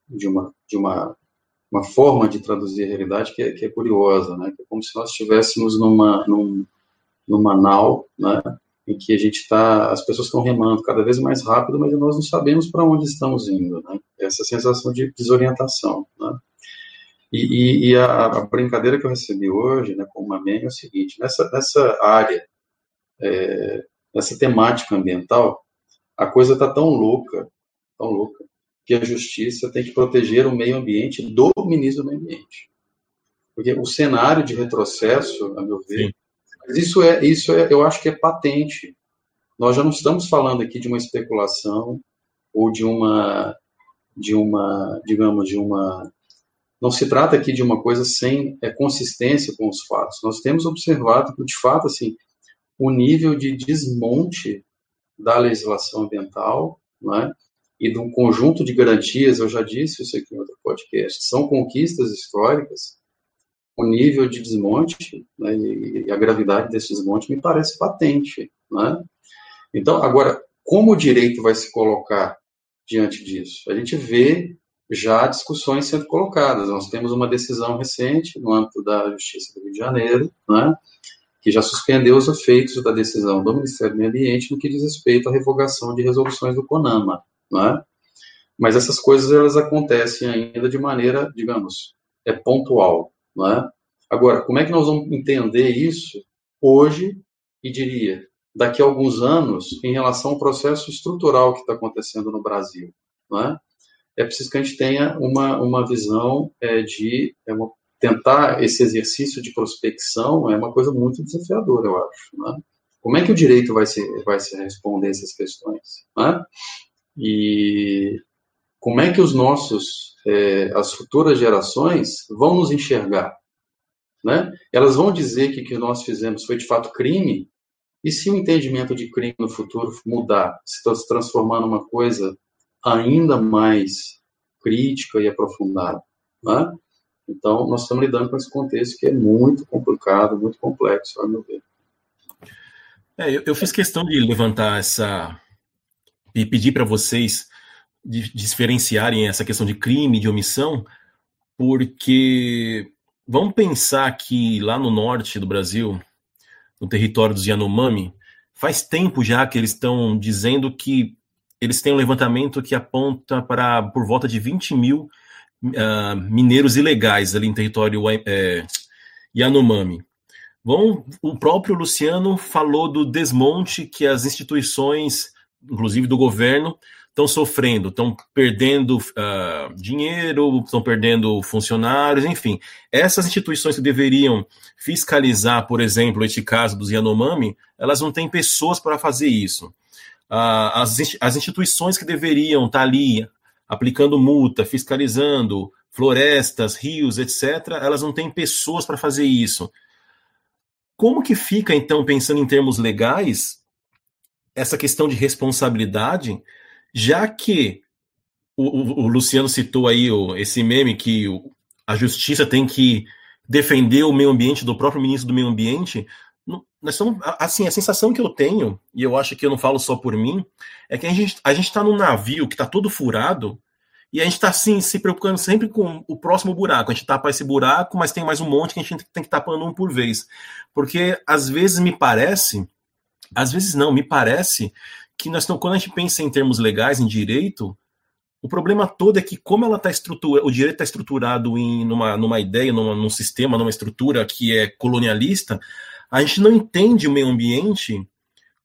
de uma, de uma, uma forma de traduzir a realidade que é, que é curiosa, né, que é como se nós estivéssemos numa, num, no Manau, né, em que a gente está, as pessoas estão remando cada vez mais rápido, mas nós não sabemos para onde estamos indo, né? Essa sensação de desorientação, né? E, e, e a, a, brincadeira que eu recebi hoje, né, com uma meme é o seguinte: nessa nessa área, é, nessa temática ambiental, a coisa está tão louca, tão louca, que a justiça tem que proteger o meio ambiente do ministro do meio ambiente, porque o cenário de retrocesso, a meu ver, Sim mas isso é, isso é, eu acho que é patente. Nós já não estamos falando aqui de uma especulação ou de uma, de uma, digamos, de uma. Não se trata aqui de uma coisa sem é, consistência com os fatos. Nós temos observado que, de fato, assim, o nível de desmonte da legislação ambiental, né, e de um conjunto de garantias, eu já disse isso aqui em outro podcast, são conquistas históricas o nível de desmonte né, e a gravidade desse desmonte me parece patente. Né? Então, agora, como o direito vai se colocar diante disso? A gente vê já discussões sendo colocadas. Nós temos uma decisão recente no âmbito da Justiça do Rio de Janeiro, né, que já suspendeu os efeitos da decisão do Ministério do Meio Ambiente no que diz respeito à revogação de resoluções do CONAMA. Né? Mas essas coisas elas acontecem ainda de maneira, digamos, é pontual. É? Agora, como é que nós vamos entender isso hoje e diria daqui a alguns anos em relação ao processo estrutural que está acontecendo no Brasil? É? é preciso que a gente tenha uma, uma visão é, de é uma, tentar esse exercício de prospecção é uma coisa muito desafiadora, eu acho. É? Como é que o direito vai se, vai se responder essas questões? E como é que os nossos, é, as futuras gerações vão nos enxergar? Né? Elas vão dizer que o que nós fizemos foi de fato crime, e se o entendimento de crime no futuro mudar, se transformar numa coisa ainda mais crítica e aprofundada? Né? Então, nós estamos lidando com esse contexto que é muito complicado, muito complexo, a meu ver. É, eu, eu, fiz questão de levantar essa. e pedir para vocês de, diferenciarem essa questão de crime, de omissão, porque vamos pensar que lá no norte do Brasil, no território dos Yanomami, faz tempo já que eles estão dizendo que eles têm um levantamento que aponta para por volta de 20 mil uh, mineiros ilegais ali em território é, Yanomami. Bom, o próprio Luciano falou do desmonte que as instituições, inclusive do governo, estão sofrendo, estão perdendo uh, dinheiro, estão perdendo funcionários, enfim. Essas instituições que deveriam fiscalizar, por exemplo, este caso dos Yanomami, elas não têm pessoas para fazer isso. Uh, as, as instituições que deveriam estar tá ali aplicando multa, fiscalizando florestas, rios, etc., elas não têm pessoas para fazer isso. Como que fica, então, pensando em termos legais, essa questão de responsabilidade, já que o, o, o Luciano citou aí o, esse meme que a justiça tem que defender o meio ambiente do próprio ministro do meio ambiente, nós estamos, assim, a sensação que eu tenho, e eu acho que eu não falo só por mim, é que a gente a está num navio que está todo furado, e a gente está assim, se preocupando sempre com o próximo buraco. A gente tapa esse buraco, mas tem mais um monte que a gente tem que tapando um por vez. Porque às vezes me parece, às vezes não, me parece que nós estamos, quando a gente pensa em termos legais, em direito, o problema todo é que, como ela está estruturada, o direito está estruturado em numa, numa ideia, numa, num sistema, numa estrutura que é colonialista, a gente não entende o meio ambiente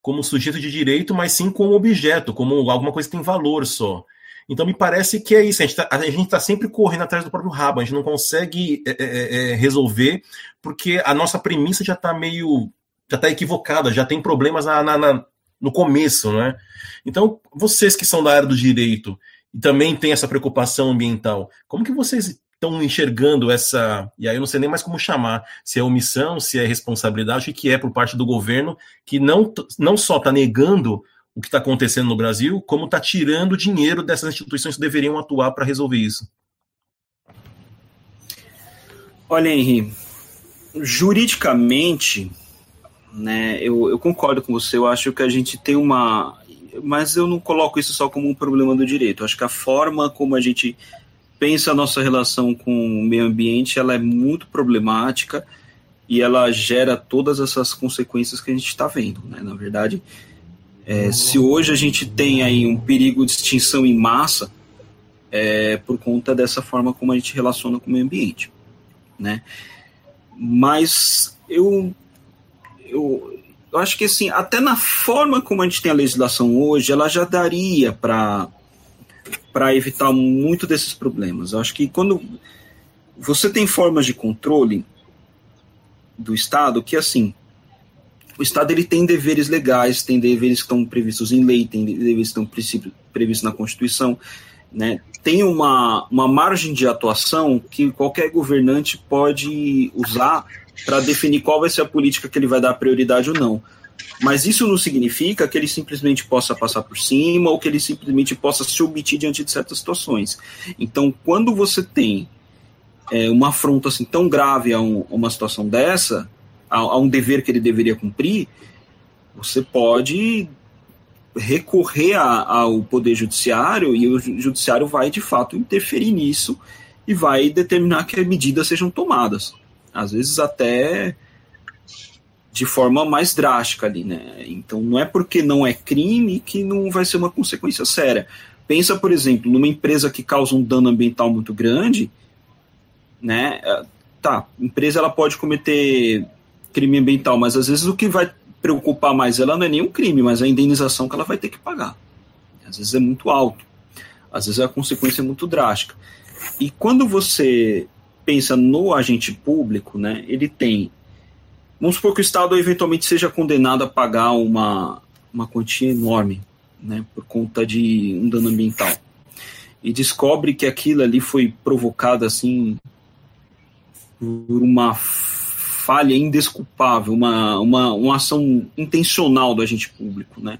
como sujeito de direito, mas sim como objeto, como alguma coisa que tem valor só. Então me parece que é isso, a gente está tá sempre correndo atrás do próprio rabo, a gente não consegue é, é, é, é resolver, porque a nossa premissa já está meio. já está equivocada, já tem problemas na, na, na, no começo, né? Então, vocês que são da área do direito e também têm essa preocupação ambiental, como que vocês estão enxergando essa. E aí eu não sei nem mais como chamar, se é omissão, se é responsabilidade, o que é por parte do governo, que não, não só está negando o que está acontecendo no Brasil, como está tirando dinheiro dessas instituições que deveriam atuar para resolver isso. Olha, Henri, juridicamente, né, eu, eu concordo com você, eu acho que a gente tem uma. Mas eu não coloco isso só como um problema do direito. Eu acho que a forma como a gente pensa a nossa relação com o meio ambiente ela é muito problemática e ela gera todas essas consequências que a gente está vendo. Né? Na verdade, é, se hoje a gente tem aí um perigo de extinção em massa, é por conta dessa forma como a gente relaciona com o meio ambiente, né? Mas eu, eu, eu acho que assim, até na forma como a gente tem a legislação hoje, ela já daria para para evitar muito desses problemas. Eu acho que quando você tem formas de controle do Estado que assim o Estado ele tem deveres legais, tem deveres que estão previstos em lei, tem deveres que estão previstos na Constituição, né? Tem uma, uma margem de atuação que qualquer governante pode usar para definir qual vai ser a política que ele vai dar prioridade ou não. Mas isso não significa que ele simplesmente possa passar por cima ou que ele simplesmente possa se omitir diante de certas situações. Então, quando você tem é, uma afronta assim, tão grave a, um, a uma situação dessa, a, a um dever que ele deveria cumprir, você pode recorrer ao poder judiciário e o judiciário vai de fato interferir nisso e vai determinar que medidas sejam tomadas. Às vezes até de forma mais drástica ali, né? Então não é porque não é crime que não vai ser uma consequência séria. Pensa, por exemplo, numa empresa que causa um dano ambiental muito grande, né? Tá, a empresa ela pode cometer crime ambiental, mas às vezes o que vai preocupar mais ela não é nenhum crime, mas a indenização que ela vai ter que pagar. Às vezes é muito alto, às vezes a consequência é muito drástica. E quando você pensa no agente público, né, ele tem. Vamos supor que o Estado eventualmente seja condenado a pagar uma, uma quantia enorme né, por conta de um dano ambiental. E descobre que aquilo ali foi provocado assim por uma falha indesculpável, uma, uma, uma ação intencional do agente público, né?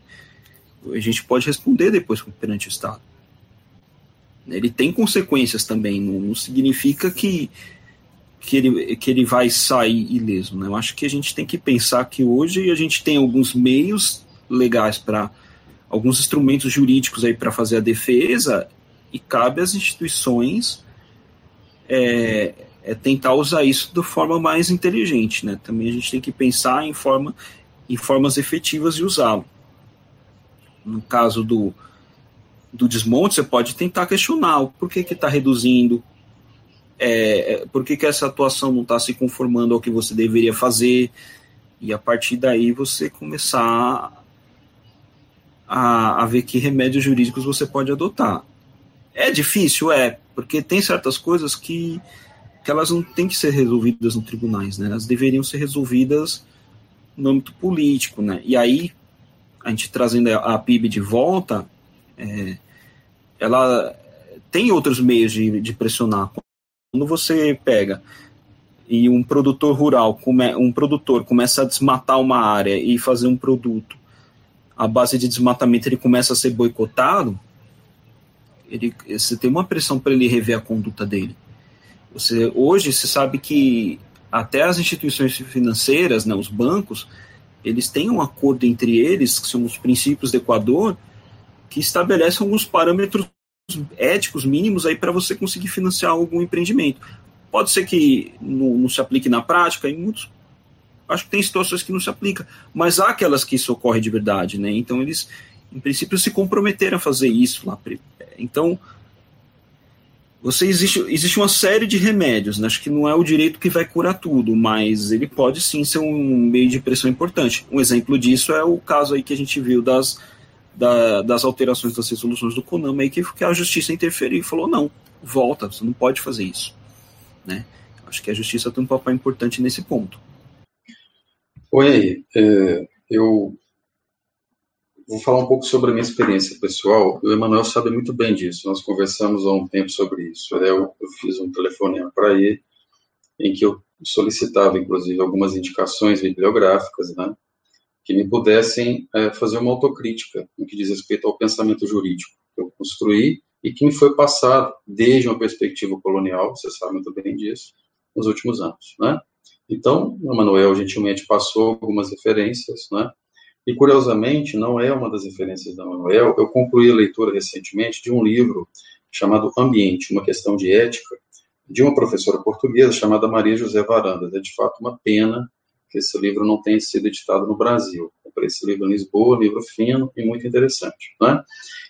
A gente pode responder depois perante o Estado. Ele tem consequências também, não, não significa que, que, ele, que ele vai sair ileso. Né? Eu acho que a gente tem que pensar que hoje a gente tem alguns meios legais para alguns instrumentos jurídicos aí para fazer a defesa e cabe às instituições é, é tentar usar isso de forma mais inteligente, né? Também a gente tem que pensar em, forma, em formas efetivas de usá-lo. No caso do, do desmonte, você pode tentar questionar o porquê que está reduzindo, é, é, por que, que essa atuação não está se conformando ao que você deveria fazer, e a partir daí você começar a, a ver que remédios jurídicos você pode adotar. É difícil, é, porque tem certas coisas que, que elas não têm que ser resolvidas no tribunais, né? Elas deveriam ser resolvidas no âmbito político, né? E aí, a gente trazendo a PIB de volta, é, ela tem outros meios de, de pressionar. Quando você pega e um produtor rural, um produtor começa a desmatar uma área e fazer um produto, a base de desmatamento ele começa a ser boicotado, ele, você tem uma pressão para ele rever a conduta dele. Você hoje você sabe que até as instituições financeiras, né, os bancos, eles têm um acordo entre eles, que são os princípios do Equador, que estabelecem alguns parâmetros éticos mínimos aí para você conseguir financiar algum empreendimento. Pode ser que não, não, se aplique na prática, em muitos. Acho que tem situações que não se aplica, mas há aquelas que isso ocorre de verdade, né? Então eles, em princípio, se comprometeram a fazer isso lá. Então, você existe, existe uma série de remédios, né? acho que não é o direito que vai curar tudo, mas ele pode sim ser um meio de pressão importante. Um exemplo disso é o caso aí que a gente viu das, da, das alterações das resoluções do CONAMA aí que, que a justiça interferiu e falou não, volta, você não pode fazer isso. Né? Acho que a justiça tem um papel importante nesse ponto. Oi, é, eu vou falar um pouco sobre a minha experiência pessoal. O Emanuel sabe muito bem disso. Nós conversamos há um tempo sobre isso. Eu, eu fiz um telefonema para ele, em que eu solicitava, inclusive, algumas indicações bibliográficas, né, que me pudessem é, fazer uma autocrítica no que diz respeito ao pensamento jurídico que eu construí e que me foi passado desde uma perspectiva colonial, você sabe muito bem disso, nos últimos anos, né? Então, o Emanuel gentilmente passou algumas referências, né? E, curiosamente, não é uma das referências da Manuel. Eu concluí a leitura recentemente de um livro chamado Ambiente, uma questão de ética, de uma professora portuguesa chamada Maria José Varandas. É, de fato, uma pena que esse livro não tenha sido editado no Brasil. Comprei esse livro em Lisboa, livro fino e muito interessante. Né?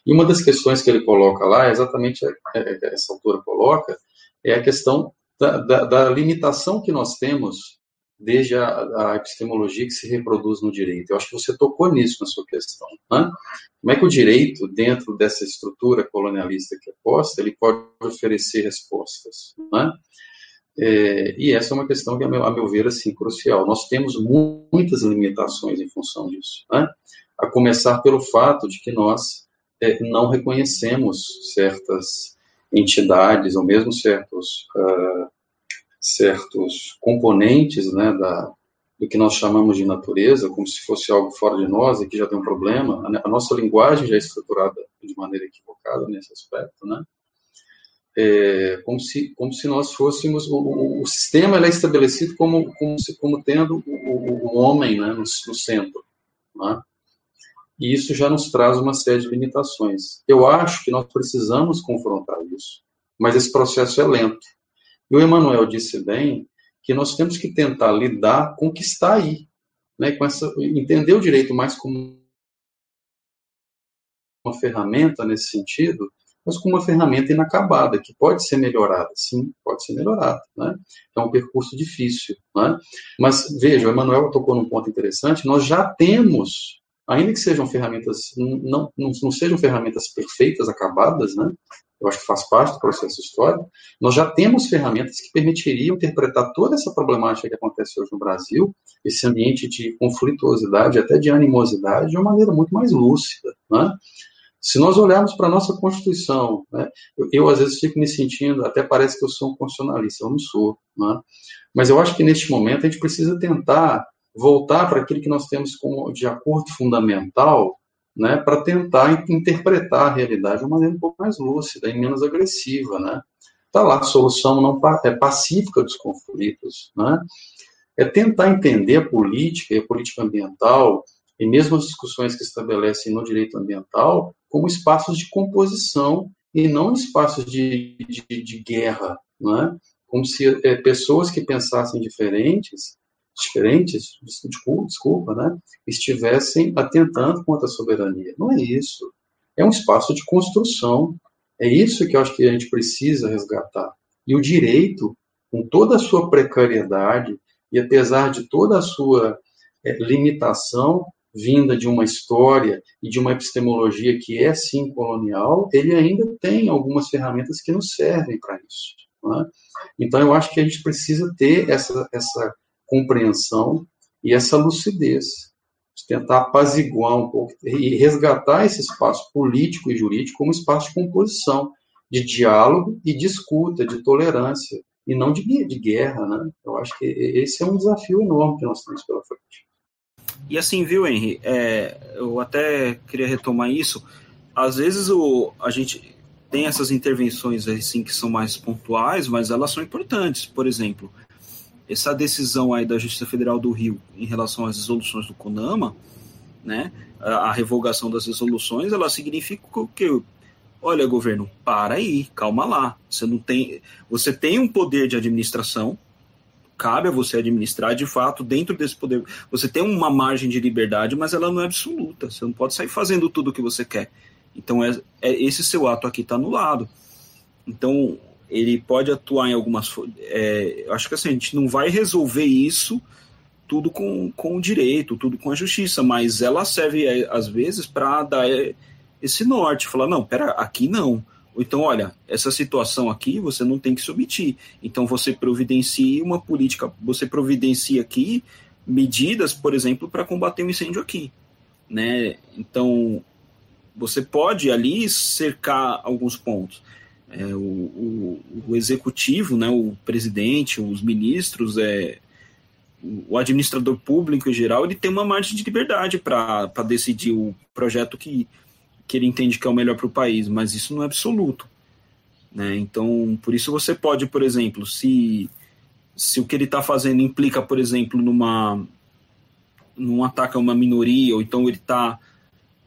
E uma das questões que ele coloca lá, exatamente é, é, é, essa autora coloca, é a questão da, da, da limitação que nós temos desde a, a, epistemologia que se reproduz no direito. Eu acho que você tocou nisso na sua questão. Né? Como é que o direito, dentro dessa estrutura colonialista que é posta, ele pode oferecer respostas? Né? É, e essa é uma questão que, a meu, a meu, ver, assim, crucial. Nós temos muitas limitações em função disso. Né? A começar pelo fato de que nós é, não reconhecemos certas entidades, ou mesmo certos uh, certos componentes né, da, do que nós chamamos de natureza, como se fosse algo fora de nós e que já tem um problema. A, nossa linguagem já é estruturada de maneira equivocada nesse aspecto, né? É, como, se, como se nós fôssemos. O, o, o sistema é estabelecido como, como, como tendo o, o homem né, no, no centro. Né? E isso já nos traz uma série de limitações. Eu acho que nós precisamos confrontar isso, mas esse processo é lento. E o Emmanuel disse bem que nós temos que tentar lidar com o que está aí, né, com essa, entender o direito mais como uma ferramenta nesse sentido, mas como uma ferramenta inacabada, que pode ser melhorada, sim, pode ser melhorada, né? É um percurso difícil, né? Mas veja, o Emanuel tocou num ponto interessante, nós já temos, ainda que sejam ferramentas, não, não, não sejam ferramentas perfeitas, acabadas, né? eu acho que faz parte do processo histórico, nós já temos ferramentas que permitiriam interpretar toda essa problemática que acontece hoje no Brasil, esse ambiente de conflituosidade, até de animosidade, de uma maneira muito mais lúcida. Né? Se nós olharmos para a nossa Constituição, né, eu, eu, às vezes fico me sentindo, até parece que eu sou um constitucionalista, eu não sou, né? mas eu acho que neste momento a gente precisa tentar voltar para aquilo que nós temos como de acordo fundamental né, para tentar interpretar a realidade de uma maneira um pouco mais lúcida e menos agressiva, né? Tá lá, a solução não é pacífica dos conflitos, né? É tentar entender a política e a política ambiental e mesmo as discussões que estabelecem no direito ambiental como espaços de composição e não espaços de, de, de guerra, né? Como se é, pessoas que pensassem diferentes diferentes, desculpa, desculpa, né, estivessem atentando contra a soberania. Não é isso. É um espaço de construção. É isso que eu acho que a gente precisa resgatar. E o direito, com toda a sua precariedade e apesar de toda a sua é, limitação, vinda de uma história e de uma epistemologia que é sim colonial, ele ainda tem algumas ferramentas que nos servem para isso. Né? Então, eu acho que a gente precisa ter essa, essa compreensão e essa lucidez, de tentar apaziguar um pouco e resgatar esse espaço político e jurídico como espaço de composição, de diálogo e de escuta, de tolerância, e não de, de guerra. Né? Eu acho que esse é um desafio enorme que nós temos pela frente. E assim, viu, Henry? É, eu até queria retomar isso. Às vezes o, a gente tem essas intervenções assim que são mais pontuais, mas elas são importantes. Por exemplo, essa decisão aí da Justiça Federal do Rio em relação às resoluções do CONAMA, né, a, a revogação das resoluções, ela significa o que olha, governo, para aí, calma lá. Você não tem, você tem um poder de administração, cabe a você administrar de fato dentro desse poder. Você tem uma margem de liberdade, mas ela não é absoluta. Você não pode sair fazendo tudo o que você quer. Então é, é esse seu ato aqui está anulado. Então ele pode atuar em algumas. É, acho que assim, a gente não vai resolver isso tudo com, com o direito, tudo com a justiça, mas ela serve é, às vezes para dar é, esse norte, falar não, pera, aqui não. Então, olha, essa situação aqui você não tem que se omitir. Então você providencia uma política, você providencia aqui medidas, por exemplo, para combater um incêndio aqui, né? Então você pode ali cercar alguns pontos. É, o, o, o, executivo, né, o presidente, os ministros, é, o administrador público em geral, ele tem uma margem de liberdade para decidir o projeto que que ele entende que é o melhor para o país, mas isso não é absoluto. Né? Então, por isso você pode, por exemplo, se, se o que ele está fazendo implica, por exemplo, numa num ataque a uma minoria, ou então ele está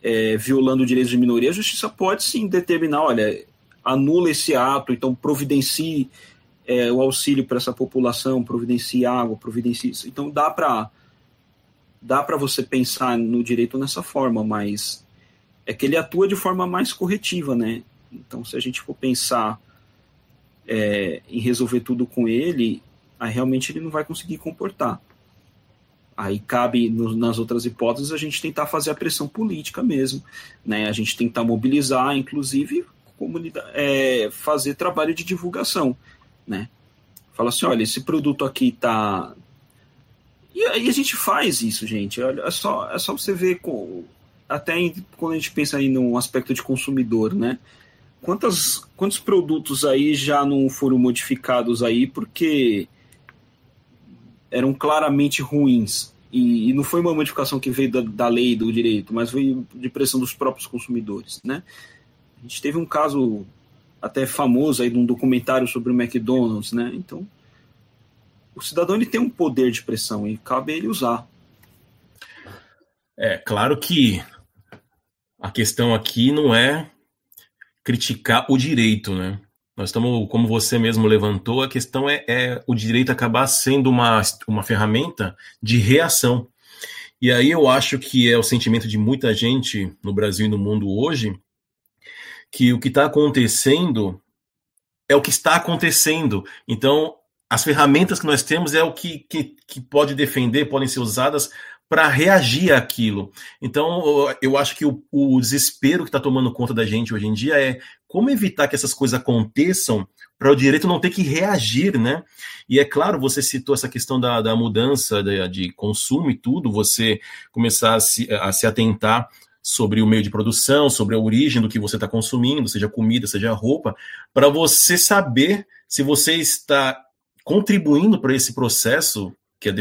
é, violando direitos de minoria, a justiça pode sim determinar, olha, anula esse ato, então providencie é, o auxílio para essa população, providencie água, providencie isso. Então dá para dá para você pensar no direito nessa forma, mas é que ele atua de forma mais corretiva, né? Então, se a gente for pensar é, em resolver tudo com ele, aí realmente ele não vai conseguir comportar. Aí cabe no, nas outras hipóteses a gente tentar fazer a pressão política mesmo, né? A gente tentar mobilizar, inclusive, é, fazer trabalho de divulgação, né? Fala assim, olha, esse produto aqui tá e aí a gente faz isso, gente. Olha, é só, é só você ver com, até quando a gente pensa aí no aspecto de consumidor, né? Quantas, quantos produtos aí já não foram modificados aí porque eram claramente ruins? E, e não foi uma modificação que veio da, da lei do direito, mas veio de pressão dos próprios consumidores, né? A gente teve um caso até famoso aí de um documentário sobre o McDonald's, né? Então, o cidadão ele tem um poder de pressão e cabe ele usar. É, claro que a questão aqui não é criticar o direito, né? Nós estamos, como você mesmo levantou, a questão é, é, o direito acabar sendo uma, uma ferramenta de reação. E aí eu acho que é o sentimento de muita gente no Brasil e no mundo hoje, que o que está acontecendo é o que está acontecendo. Então, as ferramentas que nós temos é o que, que, que pode defender, podem ser usadas para reagir àquilo. Então, eu acho que o, o desespero que está tomando conta da gente hoje em dia é como evitar que essas coisas aconteçam para o direito não ter que reagir, né? E é claro, você citou essa questão da, da mudança de, de consumo e tudo, você começar a se, a se atentar sobre o meio de produção, sobre a origem do que você está consumindo, seja comida, seja roupa, para você saber se você está contribuindo para esse processo que é uh,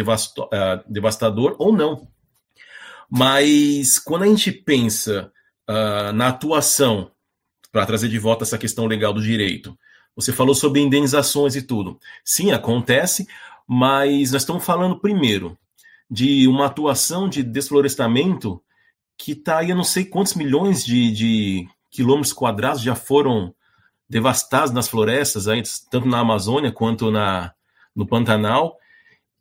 devastador ou não. Mas quando a gente pensa uh, na atuação, para trazer de volta essa questão legal do direito, você falou sobre indenizações e tudo. Sim, acontece, mas nós estamos falando primeiro de uma atuação de desflorestamento que está aí, eu não sei quantos milhões de, de quilômetros quadrados já foram devastados nas florestas, aí, tanto na Amazônia quanto na, no Pantanal.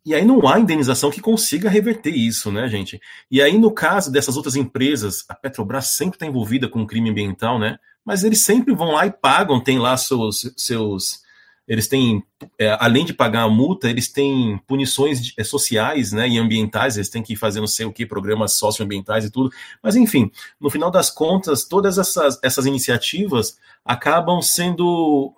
E aí não há indenização que consiga reverter isso, né, gente? E aí, no caso dessas outras empresas, a Petrobras sempre está envolvida com crime ambiental, né? Mas eles sempre vão lá e pagam, tem lá seus, seus eles têm, é, além de pagar a multa, eles têm punições é, sociais né, e ambientais, eles têm que fazer não sei o que, programas socioambientais e tudo. Mas, enfim, no final das contas, todas essas, essas iniciativas acabam sendo.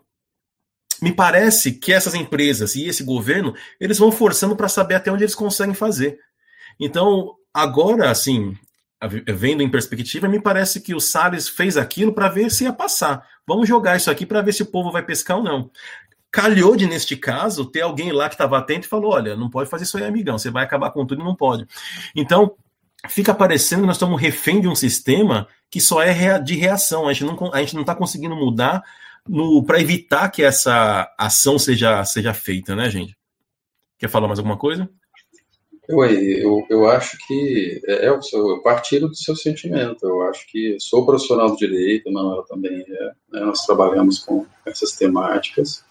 Me parece que essas empresas e esse governo, eles vão forçando para saber até onde eles conseguem fazer. Então, agora, assim, vendo em perspectiva, me parece que o Salles fez aquilo para ver se ia passar. Vamos jogar isso aqui para ver se o povo vai pescar ou não. Calhou de, neste caso, ter alguém lá que estava atento e falou: olha, não pode fazer isso aí, amigão, você vai acabar com tudo e não pode. Então, fica parecendo que nós estamos refém de um sistema que só é de reação. A gente não está conseguindo mudar para evitar que essa ação seja, seja feita, né, gente? Quer falar mais alguma coisa? Eu, eu, eu acho que é, é o seu, eu partilho do seu sentimento. Eu acho que sou profissional do direito, Manuela também é. Né, nós trabalhamos com essas temáticas.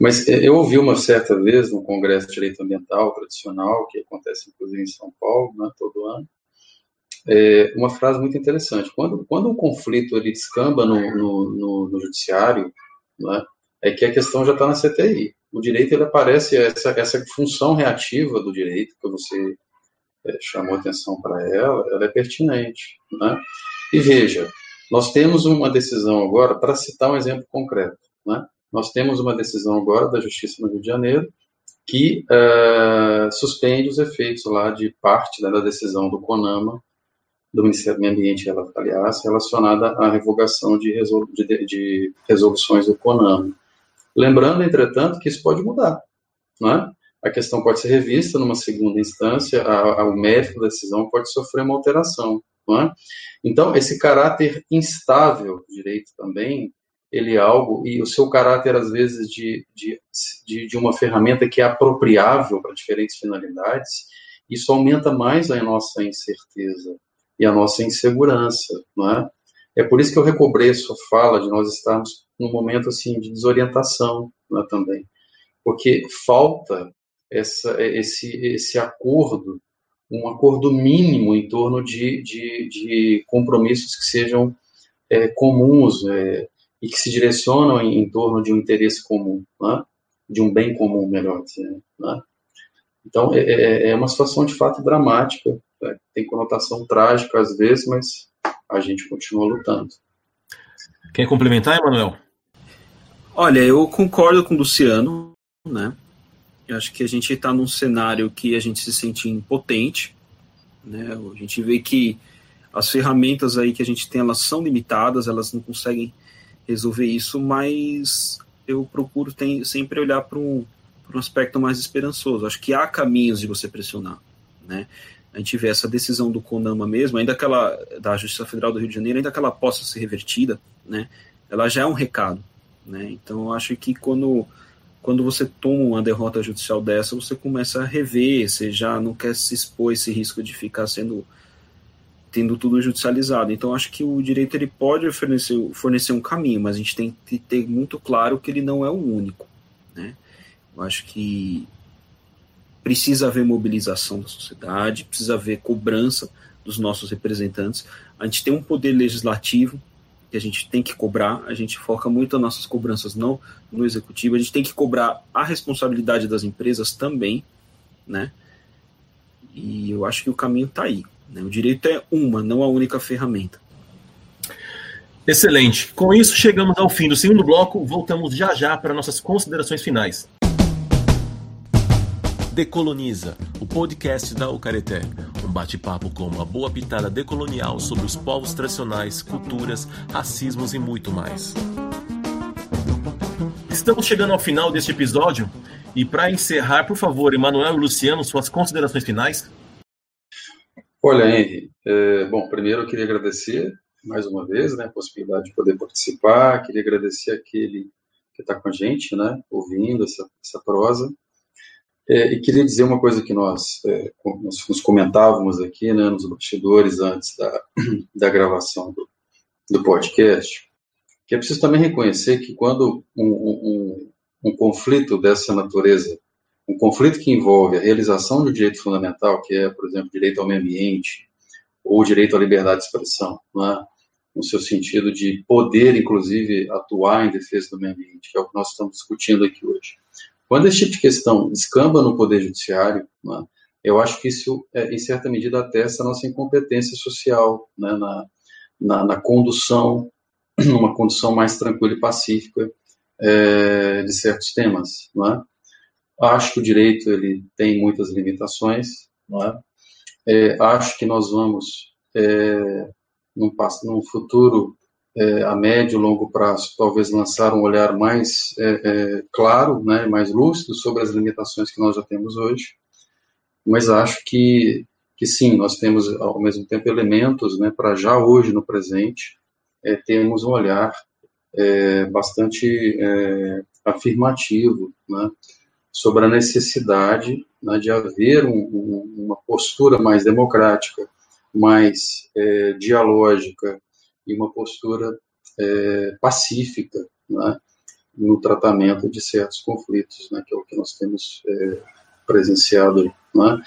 Mas é, eu ouvi uma certa vez no Congresso de Direito Ambiental tradicional, que acontece inclusive em São Paulo, né, todo ano, é, uma frase muito interessante. Quando, quando um conflito ele descamba no, no, no, no judiciário, né, é que a questão já está na CTI o direito ele aparece essa, essa função reativa do direito que você é, chamou atenção para ela, ela é pertinente, né? E veja, nós temos uma decisão agora para citar um exemplo concreto, né? Nós temos uma decisão agora da Justiça no Rio de Janeiro que uh, suspende os efeitos lá de parte né, da decisão do CONAMA do Ministério do Meio Ambiente, aliás, relacionada à revogação de, resolu de, de resoluções do CONAMA. Lembrando, entretanto, que isso pode mudar. Né? A questão pode ser revista numa segunda instância, a, a, o mérito da decisão pode sofrer uma alteração. É? Então, esse caráter instável do direito também, ele é algo, e o seu caráter, às vezes, de, de, de uma ferramenta que é apropriável para diferentes finalidades, isso aumenta mais a nossa incerteza e a nossa insegurança, não é? É por isso que eu recobreço a fala de nós estarmos num momento assim de desorientação né, também, porque falta essa, esse, esse acordo, um acordo mínimo em torno de, de, de compromissos que sejam é, comuns é, e que se direcionam em, em, torno de um interesse comum, né, de um bem comum, melhor dizendo. Né. Então, é, é, é uma situação de fato dramática, tem conotação trágica às vezes, mas a gente continua lutando. Quer complementar, Emanuel? Olha, eu concordo com o Luciano, né? Eu acho que a gente está num cenário que a gente se sente impotente, né? A gente vê que as ferramentas aí que a gente tem, elas são limitadas, elas não conseguem resolver isso, mas eu procuro tem, sempre olhar para um, um aspecto mais esperançoso. Acho que há caminhos de você pressionar, né? A gente vê essa decisão do CONAMA mesmo, ainda que ela, da Justiça Federal do Rio de Janeiro, ainda que ela possa ser revertida, né, ela já é um recado. Né? Então, eu acho que quando, quando você toma uma derrota judicial dessa, você começa a rever, você já não quer se expor esse risco de ficar sendo tendo tudo judicializado. Então, acho que o direito ele pode fornecer, fornecer um caminho, mas a gente tem que ter muito claro que ele não é o único. Né? Eu acho que precisa haver mobilização da sociedade, precisa haver cobrança dos nossos representantes. A gente tem um poder legislativo que a gente tem que cobrar, a gente foca muito as nossas cobranças no, no executivo, a gente tem que cobrar a responsabilidade das empresas também, né? E eu acho que o caminho está aí. Né? O direito é uma, não a única ferramenta. Excelente. Com isso, chegamos ao fim do segundo bloco. Voltamos já já para nossas considerações finais. Decoloniza, o podcast da Ucareté. Um bate-papo com uma boa pitada decolonial sobre os povos tradicionais, culturas, racismos e muito mais. Estamos chegando ao final deste episódio e para encerrar, por favor, Emanuel e Luciano, suas considerações finais. Olha, Henry, é, bom, primeiro eu queria agradecer mais uma vez né, a possibilidade de poder participar, queria agradecer aquele que está com a gente, né, ouvindo essa, essa prosa. É, e queria dizer uma coisa que nós, é, nós nos comentávamos aqui, né, nos bastidores antes da, <clears throat> da gravação do, do podcast, que é preciso também reconhecer que quando um, um, um conflito dessa natureza, um conflito que envolve a realização de um direito fundamental, que é, por exemplo, direito ao meio ambiente, ou direito à liberdade de expressão, é? no seu sentido de poder, inclusive, atuar em defesa do meio ambiente, que é o que nós estamos discutindo aqui hoje. Quando esse tipo de questão descamba no Poder Judiciário, né, eu acho que isso, é, em certa medida, atesta a nossa incompetência social né, na, na, na, condução, <clears throat> numa condução mais tranquila e pacífica é, de certos temas. Né. Acho que o direito ele tem muitas limitações. Né. É, acho que nós vamos, é, num, num futuro é, a médio e longo prazo, talvez lançar um olhar mais é, é, claro, né, mais lúcido sobre as limitações que nós já temos hoje, mas acho que, que sim, nós temos ao mesmo tempo elementos né, para já hoje, no presente, é, termos um olhar é, bastante é, afirmativo né, sobre a necessidade né, de haver um, um, uma postura mais democrática, mais dialógica, e uma postura é, pacífica né, no tratamento de certos conflitos, né, que é o que nós temos é, presenciado. Né.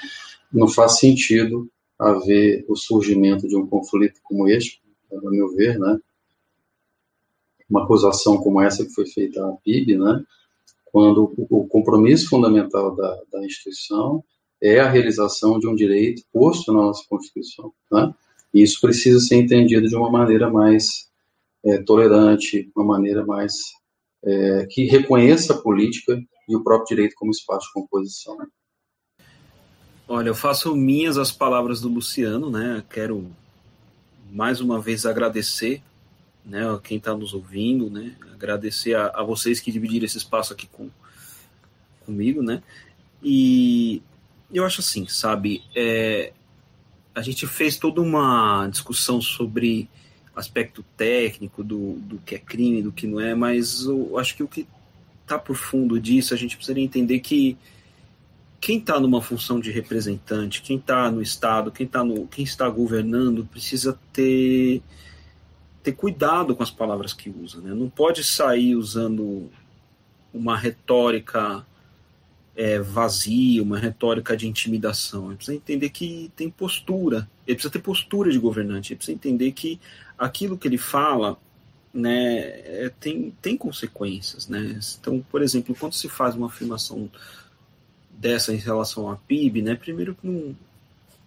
Não faz sentido haver o surgimento de um conflito como este, a meu ver, né, uma acusação como essa que foi feita à PIB, né, quando o compromisso fundamental da, da instituição é a realização de um direito posto na nossa Constituição. Né? E isso precisa ser entendido de uma maneira mais é, tolerante, uma maneira mais é, que reconheça a política e o próprio direito como espaço de composição. Olha, eu faço minhas as palavras do Luciano, né? Quero mais uma vez agradecer, né, a quem está nos ouvindo, né? Agradecer a, a, vocês que dividiram esse espaço aqui com comigo, né? E eu acho assim, sabe, é, a gente fez toda uma discussão sobre aspecto técnico do, do que é crime, do que não é, mas eu acho que o que está por fundo disso, a gente precisaria entender que quem está numa função de representante, quem está no Estado, quem, tá no, quem está governando, precisa ter, ter cuidado com as palavras que usa. Né? Não pode sair usando uma retórica é, vazia, uma retórica de intimidação. Ele precisa entender que tem postura, ele precisa ter postura de governante, ele precisa entender que aquilo que ele fala né, é, tem, tem consequências. Né? Então, por exemplo, quando se faz uma afirmação dessa em relação à PIB, né, primeiro não,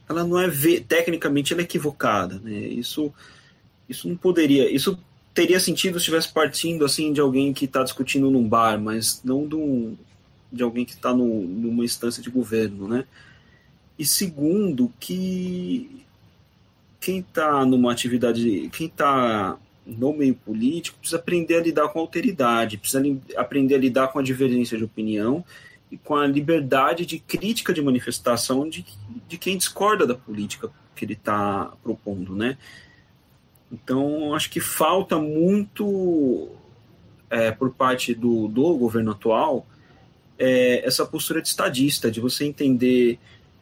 ela não é tecnicamente ela é equivocada. Né? Isso, isso não poderia. Isso teria sentido se estivesse partindo assim de alguém que está discutindo num bar, mas não de um, de alguém que está numa instância de governo, né? E segundo, que quem está numa atividade, quem está no meio político precisa aprender a lidar com a alteridade, precisa aprender a lidar com a divergência de opinião e com a liberdade de crítica de manifestação de, de quem discorda da política que ele está propondo, né? Então, acho que falta muito é, por parte do, do governo atual é, essa postura de estadista, de você entender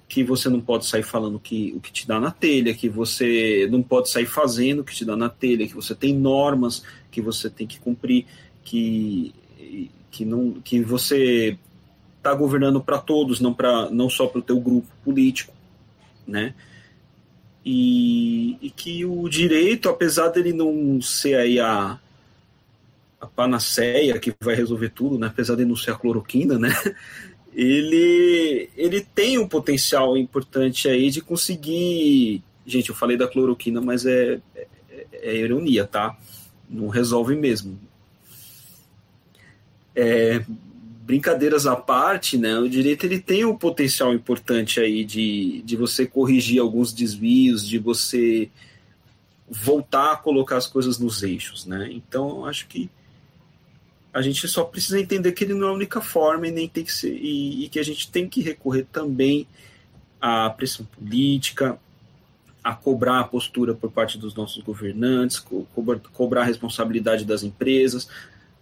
que você não pode sair falando que, o que te dá na telha, que você não pode sair fazendo o que te dá na telha, que você tem normas que você tem que cumprir, que, que, não, que você está governando para todos, não, pra, não só para o teu grupo político, né? E, e, que o direito, apesar dele não ser aí a, a panaceia que vai resolver tudo, né? apesar de não ser a cloroquina, né? <laughs> ele, ele tem um potencial importante aí de conseguir. Gente, eu falei da cloroquina, mas é, é, é ironia, tá? Não resolve mesmo. É, brincadeiras à parte, né? O direito ele tem um potencial importante aí de, de você corrigir alguns desvios, de você voltar a colocar as coisas nos eixos, né? Então, acho que a gente só precisa entender que ele não é a única forma e nem tem que ser e, e que a gente tem que recorrer também à pressão política, a cobrar a postura por parte dos nossos governantes, co cobrar a responsabilidade das empresas,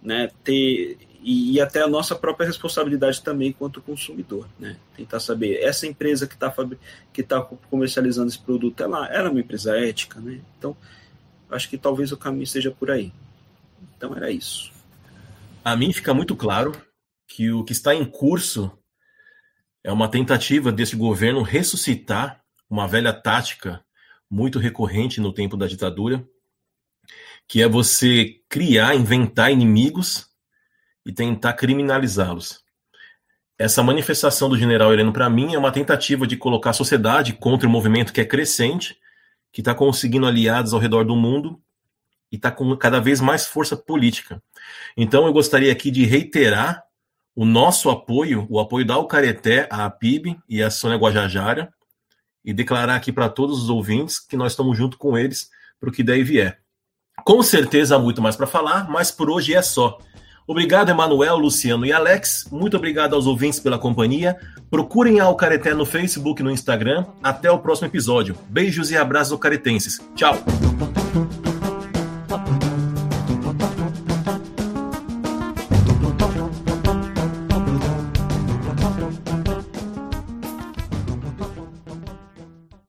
né, ter e, e, até a nossa própria responsabilidade também quanto consumidor, né, tentar saber essa empresa que está que tá comercializando esse produto, ela, ela é uma empresa ética, né, então acho que talvez o caminho seja por aí. Então era isso. A mim fica muito claro que o que está em curso é uma tentativa desse governo ressuscitar uma velha tática muito recorrente no tempo da ditadura, que é você criar, inventar inimigos e tentar criminalizá-los. Essa manifestação do general Heleno, para mim, é uma tentativa de colocar a sociedade contra o movimento que é crescente, que está conseguindo aliados ao redor do mundo e está com cada vez mais força política. Então, eu gostaria aqui de reiterar o nosso apoio, o apoio da Alcareté, à PIB e à Sônia Guajajara, e declarar aqui para todos os ouvintes que nós estamos junto com eles para o que daí vier. Com certeza há muito mais para falar, mas por hoje é só. Obrigado, Emanuel, Luciano e Alex. Muito obrigado aos ouvintes pela companhia. Procurem a Alcareté no Facebook e no Instagram. Até o próximo episódio. Beijos e abraços alcaretenses. Tchau.